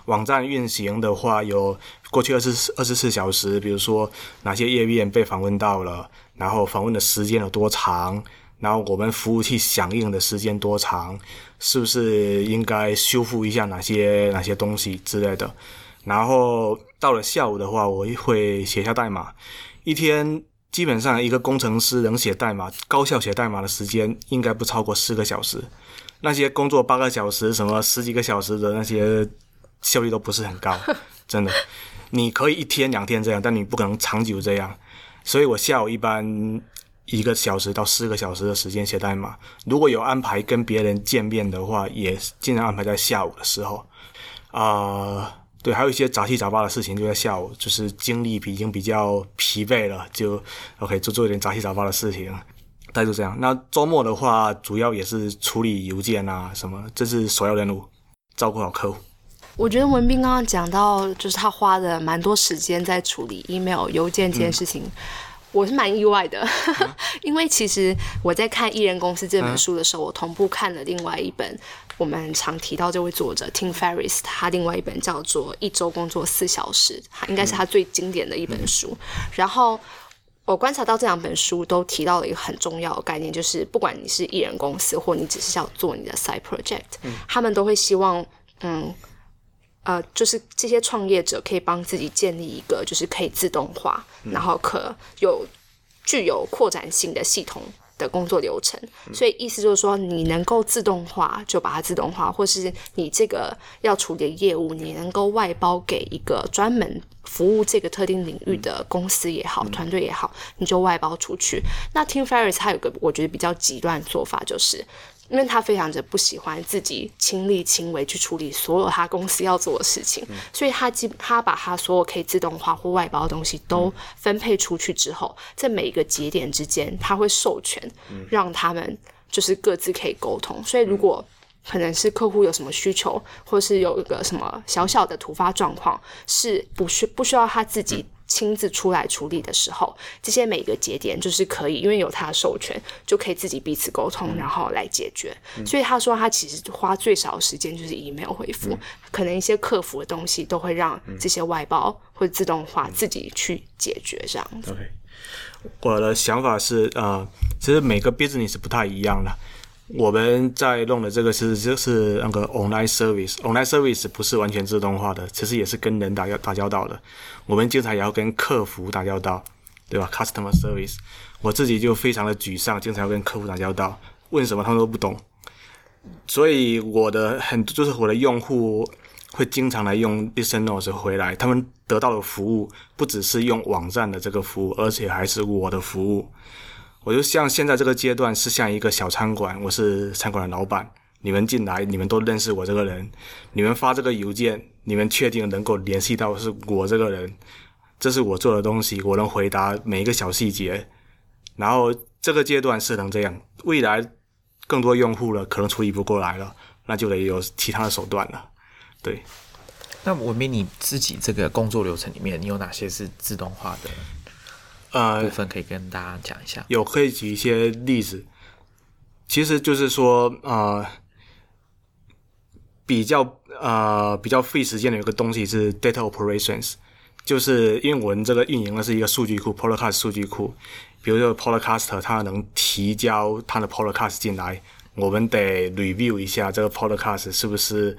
网站运行的话，有过去二十四二十四小时，比如说哪些页面被访问到了，然后访问的时间有多长，然后我们服务器响应的时间多长，是不是应该修复一下哪些哪些东西之类的。然后到了下午的话，我会写下代码，一天。基本上，一个工程师能写代码、高效写代码的时间应该不超过四个小时。那些工作八个小时、什么十几个小时的那些效率都不是很高，真的。你可以一天两天这样，但你不可能长久这样。所以我下午一般一个小时到四个小时的时间写代码。如果有安排跟别人见面的话，也尽量安排在下午的时候。啊。对，还有一些杂七杂八的事情就在下午，就是精力已经比较疲惫了，就 OK 就做一点杂七杂八的事情，大概就这样。那周末的话，主要也是处理邮件啊什么，这是首要任务，照顾好客户。我觉得文斌刚刚讲到，就是他花了蛮多时间在处理 email 邮件这件事情，我是蛮意外的，因为其实我在看《艺人公司》这本书的时候，我同步看了另外一本。我们常提到这位作者 Tim Ferriss，他另外一本叫做《一周工作四小时》，应该是他最经典的一本书。然后我观察到这两本书都提到了一个很重要的概念，就是不管你是艺人公司，或你只是要做你的 side project，他们都会希望，嗯，呃，就是这些创业者可以帮自己建立一个就是可以自动化，然后可有具有扩展性的系统。的工作流程，所以意思就是说，你能够自动化就把它自动化，或是你这个要处理的业务，你能够外包给一个专门服务这个特定领域的公司也好，团队也好，你就外包出去。那 Tim Ferris 它有个我觉得比较极端的做法，就是。因为他非常的不喜欢自己亲力亲为去处理所有他公司要做的事情，所以他基他把他所有可以自动化或外包的东西都分配出去之后，在每一个节点之间，他会授权让他们就是各自可以沟通。所以如果可能是客户有什么需求，或是有一个什么小小的突发状况，是不需不需要他自己亲自出来处理的时候，这些每个节点就是可以，因为有他的授权，就可以自己彼此沟通，然后来解决。所以他说他其实花最少的时间就是 email 回复，可能一些客服的东西都会让这些外包或自动化自己去解决这样子。OK，我的想法是，呃，其实每个 business 不太一样的。我们在弄的这个是就是那个 online service，online service 不是完全自动化的，其实也是跟人打交打交道的。我们经常也要跟客服打交道，对吧？customer service，我自己就非常的沮丧，经常要跟客服打交道，问什么他们都不懂。所以我的很就是我的用户会经常来用 Listen Notes 回来，他们得到的服务不只是用网站的这个服务，而且还是我的服务。我就像现在这个阶段是像一个小餐馆，我是餐馆的老板，你们进来，你们都认识我这个人，你们发这个邮件，你们确定能够联系到是我这个人，这是我做的东西，我能回答每一个小细节。然后这个阶段是能这样，未来更多用户了，可能处理不过来了，那就得有其他的手段了。对，那文斌你自己这个工作流程里面，你有哪些是自动化的部呃，分可以跟大家讲一下？有可以举一些例子，其实就是说，呃，比较呃比较费时间的有一个东西是 data operations，就是因为我们这个运营的是一个数据库 Podcast 数据库，比如说 Podcaster 他能提交他的 Podcast 进来，我们得 review 一下这个 Podcast 是不是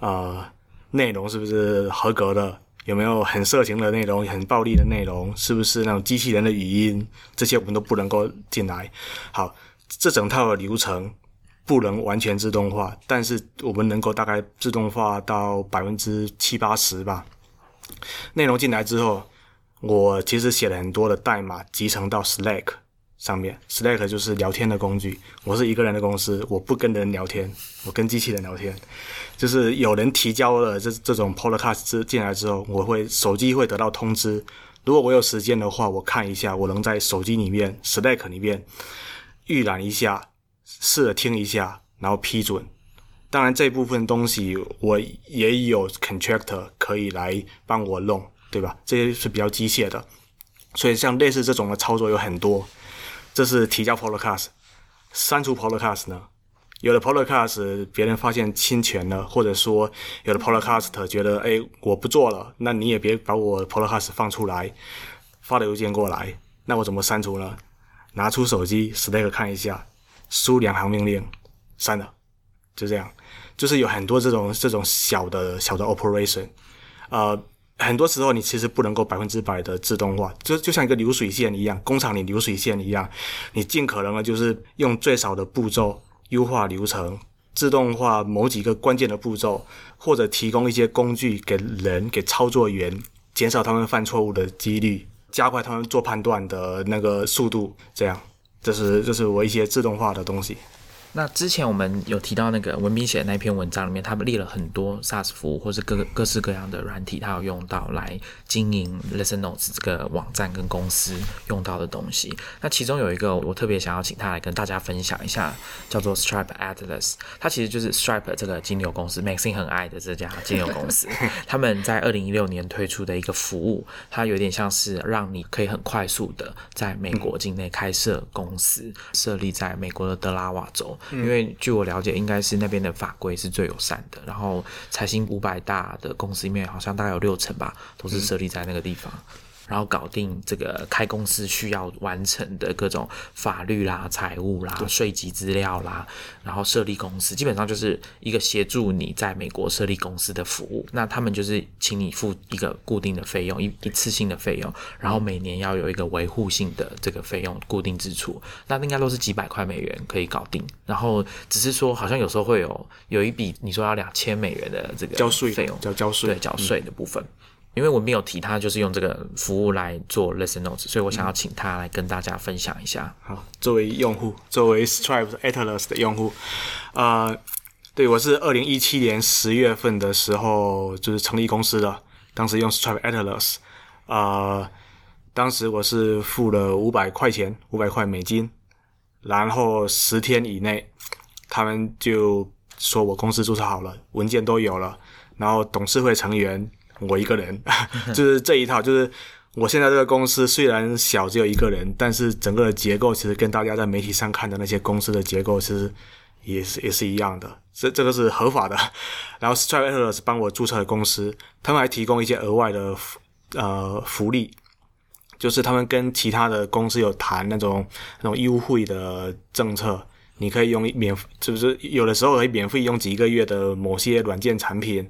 呃内容是不是合格的，有没有很色情的内容、很暴力的内容，是不是那种机器人的语音，这些我们都不能够进来。好，这整套的流程不能完全自动化，但是我们能够大概自动化到百分之七八十吧。内容进来之后，我其实写了很多的代码集成到 Slack 上面，Slack 就是聊天的工具。我是一个人的公司，我不跟人聊天，我跟机器人聊天。就是有人提交了这这种 Podcast 之进来之后，我会手机会得到通知。如果我有时间的话，我看一下，我能在手机里面 Slack 里面预览一下，试着听一下，然后批准。当然，这部分东西我也有 contractor 可以来帮我弄，对吧？这些是比较机械的，所以像类似这种的操作有很多。这是提交 podcast，删除 podcast 呢？有的 podcast 别人发现侵权了，或者说有的 podcast 觉得，哎，我不做了，那你也别把我 podcast 放出来，发了邮件过来，那我怎么删除呢？拿出手机，Stack 看一下，输两行命令，删了，就这样。就是有很多这种这种小的小的 operation，呃，很多时候你其实不能够百分之百的自动化，就就像一个流水线一样，工厂里流水线一样，你尽可能的就是用最少的步骤优化流程，自动化某几个关键的步骤，或者提供一些工具给人给操作员，减少他们犯错误的几率，加快他们做判断的那个速度，这样，这是这是我一些自动化的东西。那之前我们有提到那个文斌写的那篇文章里面，他们列了很多 SaaS 服务或是各各式各样的软体，他有用到来经营 Listen Notes 这个网站跟公司用到的东西。那其中有一个我特别想要请他来跟大家分享一下，叫做 Stripe Atlas。它其实就是 Stripe 这个金牛公司，Maxine 很爱的这家金牛公司，他们在二零一六年推出的一个服务，它有点像是让你可以很快速的在美国境内开设公司，设立在美国的德拉瓦州。因为据我了解，应该是那边的法规是最友善的。然后财新五百大的公司里面，好像大概有六成吧，都是设立在那个地方。然后搞定这个开公司需要完成的各种法律啦、财务啦、税籍资料啦，然后设立公司，基本上就是一个协助你在美国设立公司的服务。那他们就是请你付一个固定的费用，一一次性的费用，然后每年要有一个维护性的这个费用固定支出。那应该都是几百块美元可以搞定。然后只是说，好像有时候会有有一笔你说要两千美元的这个交税费用，交交税对缴税的部分。因为我没有提他就是用这个服务来做 Listen Notes，所以我想要请他来跟大家分享一下。好，作为用户，作为 Stripe Atlas 的用户，啊、对我是二零一七年十月份的时候就是成立公司的，当时用 Stripe Atlas，啊、当时我是付了五百块钱，五百块美金，然后十天以内，他们就说我公司注册好了，文件都有了，然后董事会成员我一个人，就是这一套，就是我现在这个公司虽然小只有一个人，但是整个的结构其实跟大家在媒体上看的那些公司的结构其实也是也是一样的，这这个是合法的。然后 Stripe Atlas 帮我注册的公司，他们还提供一些额外的呃福利。就是他们跟其他的公司有谈那种那种优惠的政策，你可以用免，是不是有的时候可以免费用几个月的某些软件产品，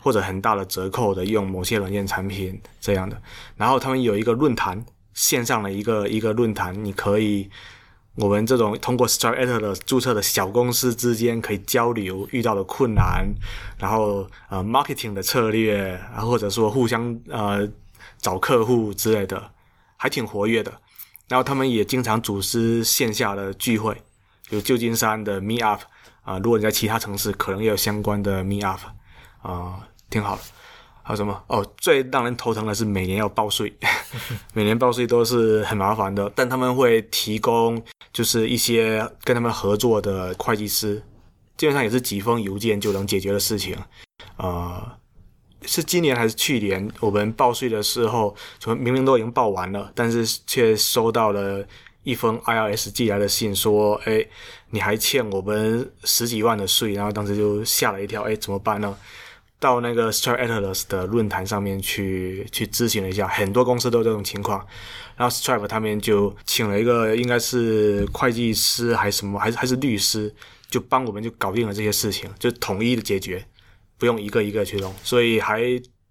或者很大的折扣的用某些软件产品这样的。然后他们有一个论坛，线上的一个一个论坛，你可以我们这种通过 Stripe at 的注册的小公司之间可以交流遇到的困难，然后呃 marketing 的策略，或者说互相呃找客户之类的。还挺活跃的，然后他们也经常组织线下的聚会，有旧金山的 Meet Up 啊，如果你在其他城市，可能也有相关的 Meet Up 啊，挺好的。还有什么？哦，最让人头疼的是每年要报税，每年报税都是很麻烦的，但他们会提供就是一些跟他们合作的会计师，基本上也是几封邮件就能解决的事情，啊。是今年还是去年？我们报税的时候，明明都已经报完了，但是却收到了一封 IRS 寄来的信，说：“哎，你还欠我们十几万的税。”然后当时就吓了一跳，哎，怎么办呢？到那个 Stripe Atlas 的论坛上面去去咨询了一下，很多公司都有这种情况。然后 Stripe 他们就请了一个应该是会计师还是什么，还是还是律师，就帮我们就搞定了这些事情，就统一的解决。不用一个一个去弄，所以还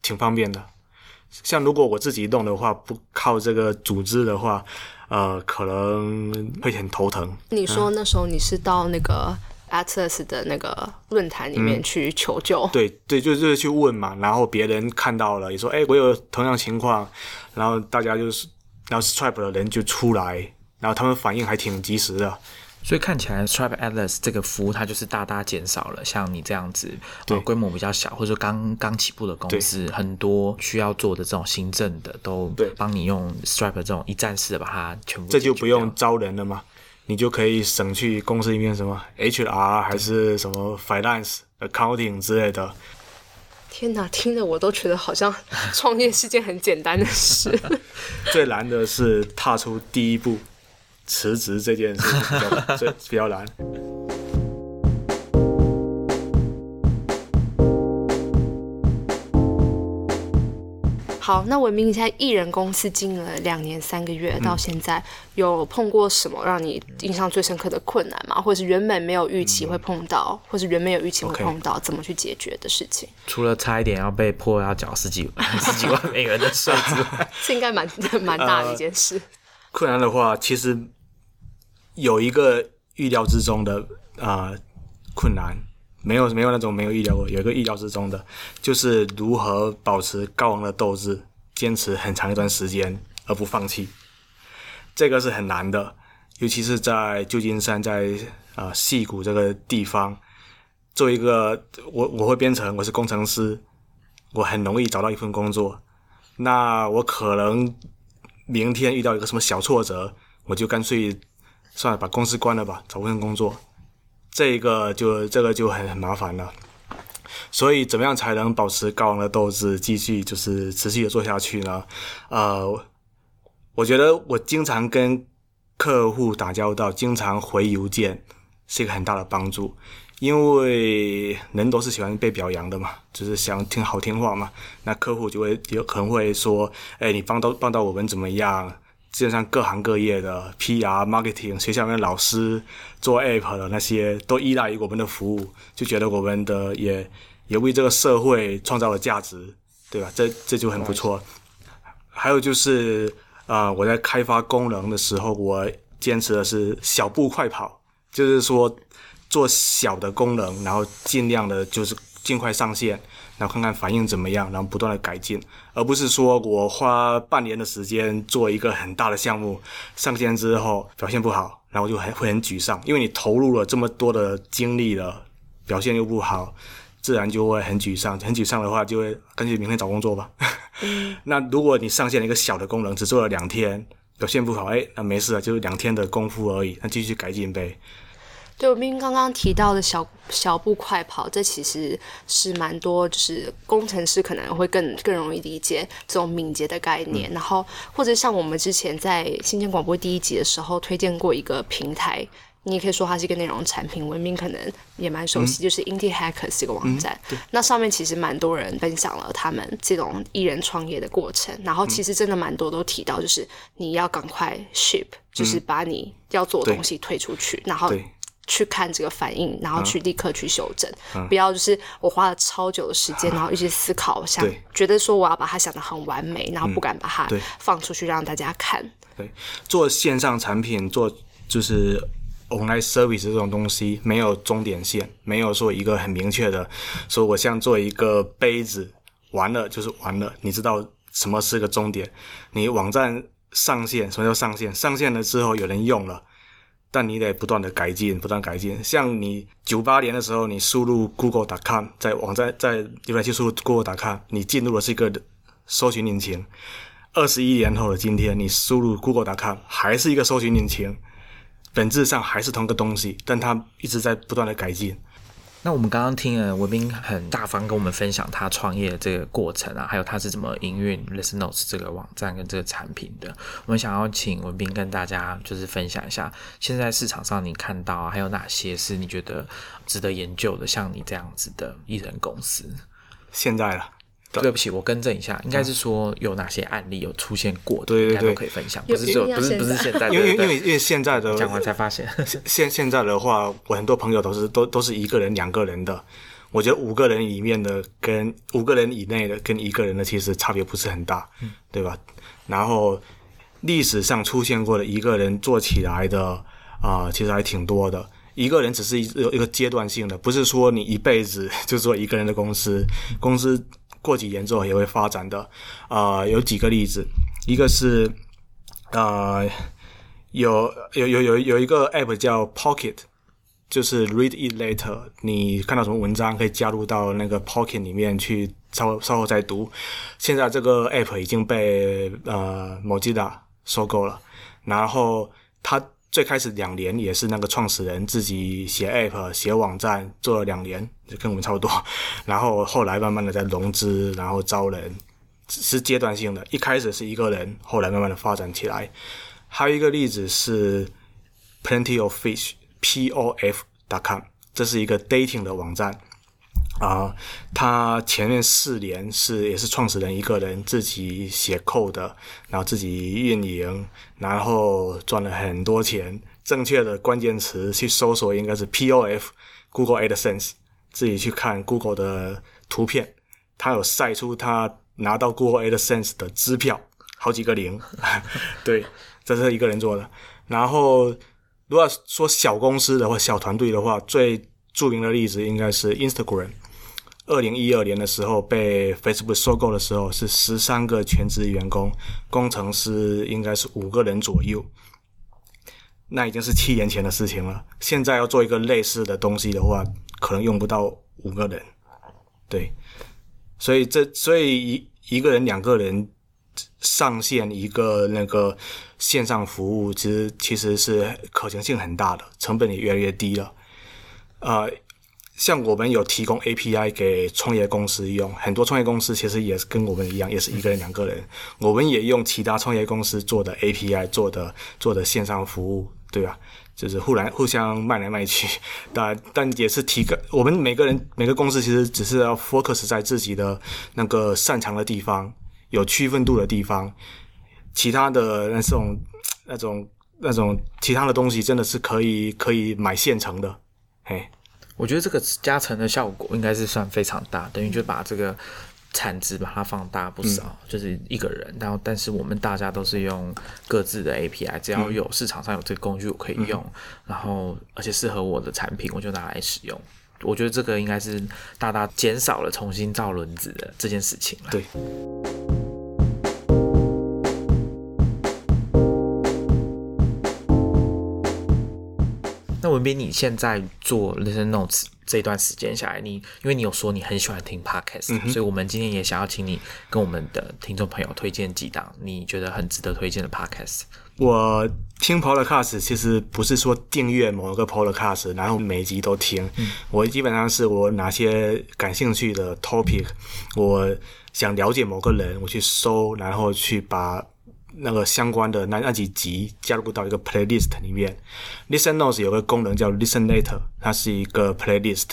挺方便的。像如果我自己弄的话，不靠这个组织的话，呃，可能会很头疼。你说那时候你是到那个 Atlas 的那个论坛里面去求救？对对，就是去问嘛。然后别人看到了，也说：“哎，我有同样情况。”然后大家就是，然后 Stripe 的人就出来，然后他们反应还挺及时的。所以看起来，Stripe Atlas 这个服务它就是大大减少了像你这样子，对规模比较小或者说刚刚起步的公司，很多需要做的这种行政的都帮你用 Stripe 这种一站式的把它全部。这就不用招人了嘛，你就可以省去公司里面什么 HR 还是什么 Finance、Accounting 之类的。天哪，听着我都觉得好像创业是件很简单的事。最难的是踏出第一步。辞职这件事比较 最比较难。好，那文明你在艺人公司经营了两年三个月，到现在有碰过什么让你印象最深刻的困难吗？或者是原本没有预期会碰到，或是原本有预期会碰到，怎么去解决的事情？除了差一点要被迫要缴十几 十几万美元的税之外，这应该蛮蛮大的一件事。困难的话，其实。有一个预料之中的啊困难，没有没有那种没有预料过，有一个意料之中的，就是如何保持高昂的斗志，坚持很长一段时间而不放弃，这个是很难的，尤其是在旧金山，在啊戏谷这个地方，做一个我我会编程，我是工程师，我很容易找到一份工作，那我可能明天遇到一个什么小挫折，我就干脆。算了，把公司关了吧，找份工作。这一个就这个就很很麻烦了。所以，怎么样才能保持高昂的斗志，继续就是持续的做下去呢？呃，我觉得我经常跟客户打交道，经常回邮件，是一个很大的帮助。因为人都是喜欢被表扬的嘛，就是想听好听话嘛。那客户就会有可能会说：“哎，你帮到帮到我们怎么样？”基本上各行各业的 PR、marketing、学校里面老师做 app 的那些，都依赖于我们的服务，就觉得我们的也也为这个社会创造了价值，对吧？这这就很不错。还有就是啊，我在开发功能的时候，我坚持的是小步快跑，就是说做小的功能，然后尽量的就是尽快上线。然后看看反应怎么样，然后不断的改进，而不是说我花半年的时间做一个很大的项目，上线之后表现不好，然后就很会很沮丧，因为你投入了这么多的精力了，表现又不好，自然就会很沮丧。很沮丧的话，就会干脆明天找工作吧。那如果你上线了一个小的功能，只做了两天，表现不好，哎，那没事了，就是两天的功夫而已，那继续改进呗。对，我们刚刚提到的小小步快跑，这其实是蛮多，就是工程师可能会更更容易理解这种敏捷的概念。然后，或者像我们之前在新建广播第一集的时候推荐过一个平台，你也可以说它是一个内容产品，文明可能也蛮熟悉，就是 Indie Hackers 这个网站。那上面其实蛮多人分享了他们这种艺人创业的过程，然后其实真的蛮多都提到，就是你要赶快 ship，就是把你要做的东西推出去，然后。去看这个反应，然后去立刻去修正，不要就是我花了超久的时间，然后一直思考，想觉得说我要把它想的很完美，然后不敢把它放出去让大家看。对，做线上产品，做就是 online service 这种东西，没有终点线，没有说一个很明确的，说我像做一个杯子，完了就是完了，你知道什么是个终点？你网站上线，什么叫上线？上线了之后有人用了。但你得不断的改进，不断改进。像你九八年的时候，你输入 Google.com，在网站在浏览器输入 Google.com，你进入的是一个搜寻引擎。二十一年后的今天，你输入 Google.com 还是一个搜寻引擎，本质上还是同个东西，但它一直在不断的改进。那我们刚刚听了文斌很大方跟我们分享他创业的这个过程啊，还有他是怎么营运 Listen Notes 这个网站跟这个产品的。我们想要请文斌跟大家就是分享一下，现在市场上你看到，还有哪些是你觉得值得研究的，像你这样子的艺人公司。现在了。对。不起，我更正一下，应该是说有哪些案例有出现过，对对对，都可以分享，不是说不是不是现在，因为因为因为现在的讲完才发现，现现在的话，我很多朋友都是都都是一个人两个人的，我觉得五个人里面的跟五个人以内的跟一个人的其实差别不是很大，对吧？然后历史上出现过的一个人做起来的啊，其实还挺多的，一个人只是一一个阶段性的，不是说你一辈子 就做一个人的公司，公司。过几年之后也会发展的，啊，有几个例子，一个是，啊，有有有有有一个 app 叫 Pocket，就是 Read It Later，你看到什么文章可以加入到那个 Pocket 里面去，稍稍后再读。现在这个 app 已经被呃 Mozilla 收购了，然后它。最开始两年也是那个创始人自己写 app 写网站做了两年，就跟我们差不多。然后后来慢慢的在融资，然后招人，是阶段性的。一开始是一个人，后来慢慢的发展起来。还有一个例子是 Plenty of Fish，P O F dot com，这是一个 dating 的网站。啊，他前面四年是也是创始人一个人自己写 code，然后自己运营，然后赚了很多钱。正确的关键词去搜索应该是 POF，Google AdSense，自己去看 Google 的图片，他有晒出他拿到 Google AdSense 的支票，好几个零。对，这是一个人做的。然后如果说小公司的话，小团队的话，最著名的例子应该是 Instagram。二零一二年的时候被 Facebook 收购的时候是十三个全职员工，工程师应该是五个人左右。那已经是七年前的事情了。现在要做一个类似的东西的话，可能用不到五个人。对，所以这所以一一个人两个人上线一个那个线上服务，其实其实是可行性很大的，成本也越来越低了。呃。像我们有提供 API 给创业公司用，很多创业公司其实也是跟我们一样，也是一个人、两个人。我们也用其他创业公司做的 API 做的做的线上服务，对吧？就是互来互相卖来卖去，但但也是提个我们每个人每个公司其实只是要 focus 在自己的那个擅长的地方，有区分度的地方，其他的那种那种那种其他的东西真的是可以可以买现成的，嘿。我觉得这个加成的效果应该是算非常大，等于就把这个产值把它放大不少。就是一个人，然后但是我们大家都是用各自的 API，只要有市场上有这个工具我可以用，然后而且适合我的产品，我就拿来使用。我觉得这个应该是大大减少了重新造轮子的这件事情了。对。文斌，你现在做 Listen Notes 这段时间下来，你因为你有说你很喜欢听 podcast，、所以我们今天也想要请你跟我们的听众朋友推荐几档你觉得很值得推荐的 podcast。我听 podcast 其实不是说订阅某一个 podcast，然后每一集都听。我基本上是我哪些感兴趣的 topic，我想了解某个人，我去搜，然后去把那个相关的那那几集加入到一个 playlist 里面。Listen Notes 有个功能叫 Listen Later，它是一个 playlist。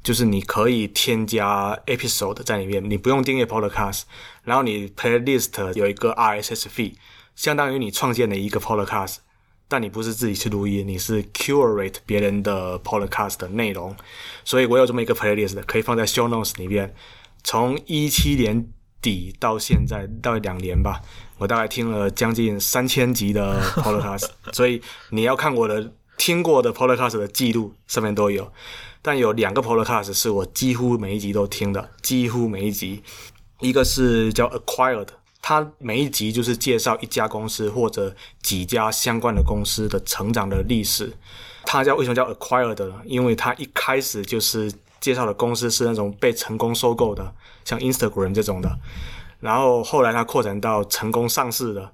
就是你可以添加 episode 在里面，你不用订阅 podcast，然后你 playlist 有一个 RSS feed，相当于你创建了一个 podcast，但你不是自己去录音，你是 curate 别人的 podcast 的内容，所以我有这么一个 playlist 可以放在 show notes 里面。从一七年底到现在大概两年吧，我大概听了将近三千集的 podcast，所以你要看我的听过的 podcast 的记录，上面都有。但有两个 podcast 是我几乎每一集都听的，几乎每一集。一个是叫 Acquired，它每一集就是介绍一家公司或者几家相关的公司的成长的历史。它叫为什么叫 Acquired 呢？因为它一开始就是介绍的公司是那种被成功收购的，像 Instagram 这种的。然后后来它扩展到成功上市的，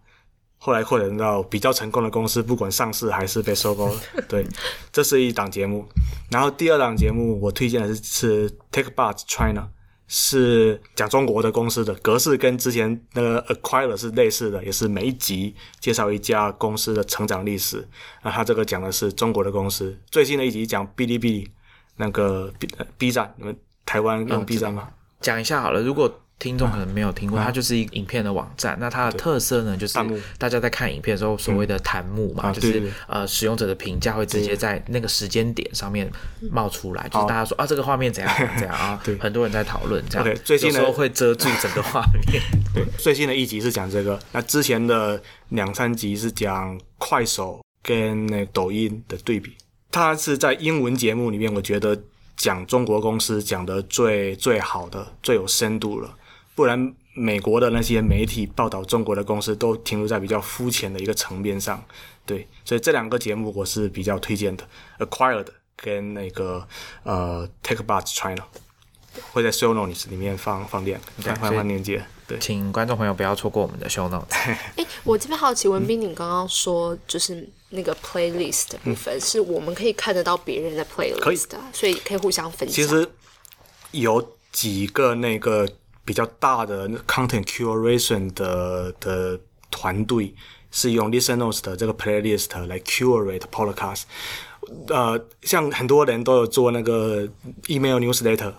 后来扩展到比较成功的公司，不管上市还是被收购。对，这是一档节目。然后第二档节目我推荐的是是 Take Buzz China，是讲中国的公司的格式跟之前那个 Acquire 是类似的，也是每一集介绍一家公司的成长历史。那它这个讲的是中国的公司，最新的一集讲哔哩哔哩那个 B 呃 B 站，你们台湾用 B 站吗？讲一下好了，如果听众可能没有听过，它就是一个影片的网站。那它的特色呢，就是大家在看影片的时候，所谓的弹幕嘛，就是呃使用者的评价会直接在那个时间点上面冒出来，就是大家说啊这个画面怎样怎样啊，对很多人在讨论这样 OK，最近的时候会遮住整个画面。对，最新的一集是讲这个，那之前的两三集是讲快手跟那抖音的对比。它是在英文节目里面，我觉得讲中国公司讲的最最好的、最有深度了。不然，美国的那些媒体报道中国的公司都停留在比较肤浅的一个层面上。对，所以这两个节目我是比较推荐的，Acquired 跟那个呃 Take b u t China 会在 Show Notes 里面放放链，放放链接。对。请观众朋友不要错过我们的 show notes。哎，我这边好奇，文斌，你刚刚说就是那个 playlist 的部分，是我们可以看得到别人的 playlist 啊，所以可以互相分享。其实有几个那个比较大的 content curation 的的团队是用 Listen Notes 的这个 playlist 来 curate podcast。呃，像很多人都有做那个 email newsletter，对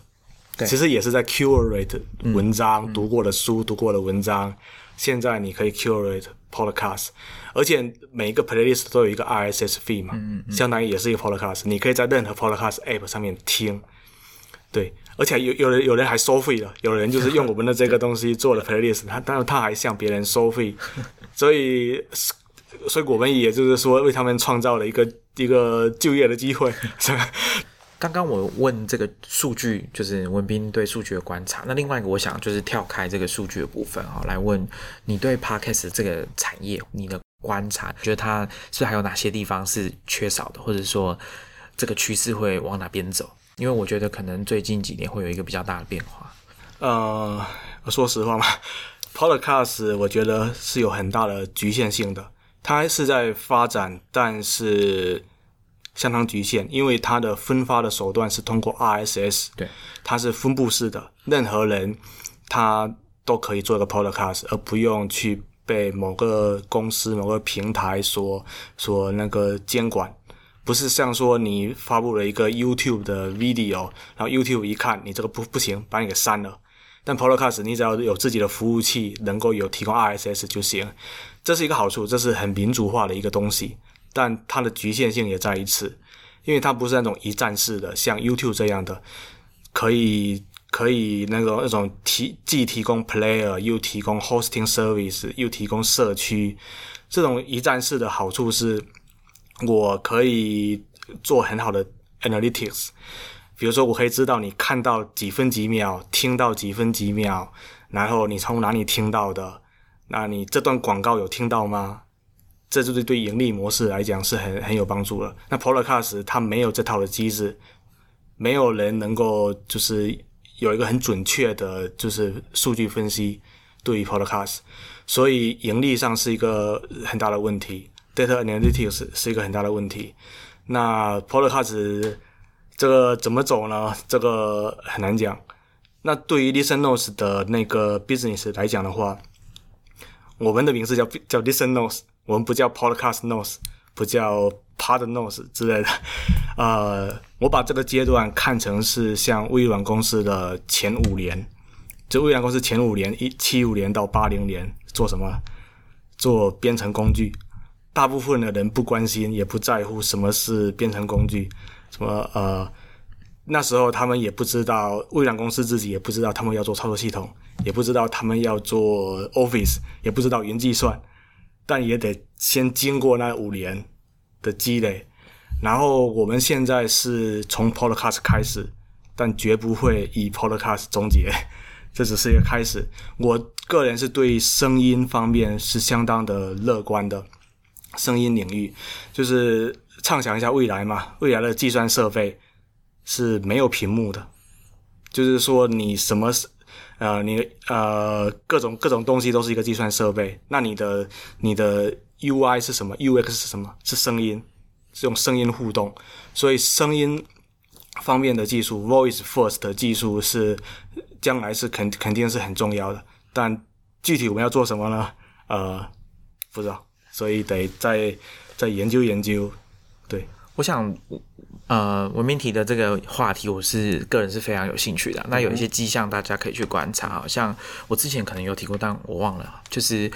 其实也是在 curate 文章、读过的书、读过的文章。现在你可以 curate podcast，而且每一个 playlist 都有一个 RSS feed 嘛，相当于也是一个 podcast，你可以在任何 podcast app 上面听。对，而且有有人有人还收费了，有人就是用我们的这个东西做了 playlist，他当然他还向别人收费，所以所以我们也就是说为他们创造了一个一个就业的机会，是吧？刚刚我问这个数据，就是文斌对数据的观察。那另外一个，我想就是跳开这个数据的部分哈，来问你对 podcast 这个产业你的观察，觉得它是还有哪些地方是缺少的，或者说这个趋势会往哪边走？因为我觉得可能最近几年会有一个比较大的变化。呃，说实话嘛，Podcast 我觉得是有很大的局限性的，它是在发展，但是相当局限，因为它的分发的手段是通过 RSS，对，它是分布式的，任何人他都可以做一个 Podcast，而不用去被某个公司、某个平台所所那个监管。不是像说你发布了一个 YouTube 的 video，然后 YouTube 一看你这个不不行，把你给删了。但 Podcast 你只要有自己的服务器，能够有提供 RSS 就行，这是一个好处，这是很民主化的一个东西。但它的局限性也在于此，因为它不是那种一站式的，像 YouTube 这样的，可以可以那个那种提既提供 player 又提供 hosting service 又提供社区，这种一站式的好处是，我可以做很好的 analytics。比如说，我可以知道你看到几分几秒，听到几分几秒，然后你从哪里听到的，那你这段广告有听到吗？这就是对盈利模式来讲是很很有帮助了。那 Podcast 它没有这套的机制，没有人能够就是有一个很准确的，就是数据分析对于 Podcast，所以盈利上是一个很大的问题，Data Analytics 是一个很大的问题。那 Podcast 这个怎么走呢？这个很难讲。那对于 Listen Notes 的那个 business 来讲的话，我们的名字叫叫 Listen Notes，我们不叫 Podcast Notes，不叫 Pod Notes 之类的。呃，我把这个阶段看成是像微软公司的前五年，就微软公司前五年，一七五年到八零年做什么？做编程工具。大部分的人不关心，也不在乎什么是编程工具，什么呃，那时候他们也不知道，微软公司自己也不知道他们要做操作系统，也不知道他们要做 Office，也不知道云计算，但也得先经过那五年的积累。然后我们现在是从 Podcast 开始，但绝不会以 Podcast 终结，这只是一个开始。我个人是对声音方面是相当的乐观的。声音领域，就是畅想一下未来嘛。未来的计算设备是没有屏幕的，就是说你什么呃，你呃各种各种东西都是一个计算设备。那你的你的 UI 是什么？UX 是什么？是声音，是用声音互动。所以声音方面的技术，Voice First 的技术是将来是肯肯定是很重要的。但具体我们要做什么呢？呃，不知道。所以得再再研究研究，对，我想，呃，文明体的这个话题，我是个人是非常有兴趣的。那有一些迹象，大家可以去观察，好像我之前可能有提过，但我忘了，就是。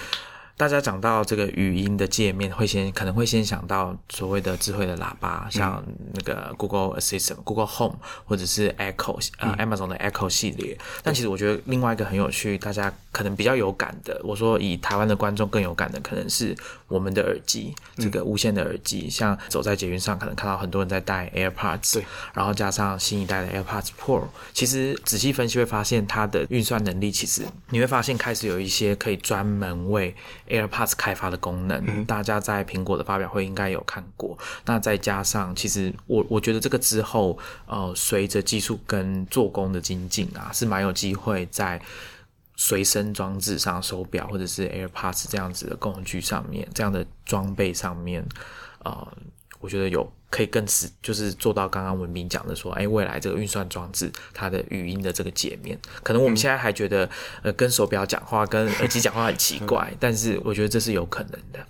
大家讲到这个语音的界面，会先可能会先想到所谓的智慧的喇叭，像那个 Google Assistant、Google Home 或者是 Echo，呃，Amazon 的 Echo 系列。但其实我觉得另外一个很有趣，大家可能比较有感的，我说以台湾的观众更有感的，可能是我们的耳机，这个无线的耳机。像走在捷运上，可能看到很多人在戴 AirPods，然后加上新一代的 AirPods Pro。其实仔细分析会发现，它的运算能力其实你会发现开始有一些可以专门为 AirPods 开发的功能，大家在苹果的发表会应该有看过。那再加上，其实我我觉得这个之后，呃，随着技术跟做工的精进啊，是蛮有机会在随身装置上、手表或者是 AirPods 这样子的工具上面、这样的装备上面，呃，我觉得有。可以更是就是做到刚刚文明讲的说，哎，未来这个运算装置它的语音的这个界面，可能我们现在还觉得，呃，跟手表讲话、跟耳机讲话很奇怪，但是我觉得这是有可能的。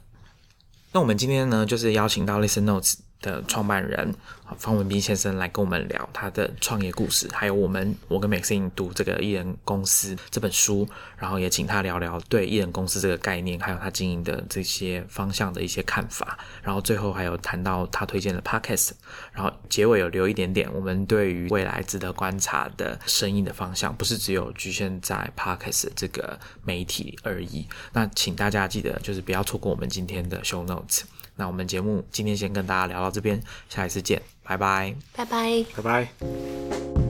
那我们今天呢，就是邀请到 Listen Notes。的创办人方文斌先生来跟我们聊他的创业故事，还有我们我跟 Maxine 读这个艺人公司这本书，然后也请他聊聊对艺人公司这个概念，还有他经营的这些方向的一些看法，然后最后还有谈到他推荐的 Podcast，然后结尾有留一点点我们对于未来值得观察的声音的方向，不是只有局限在 Podcast 这个媒体而已。那请大家记得就是不要错过我们今天的 Show Notes。那我们节目今天先跟大家聊到这边，下一次见，拜拜，拜拜，拜拜。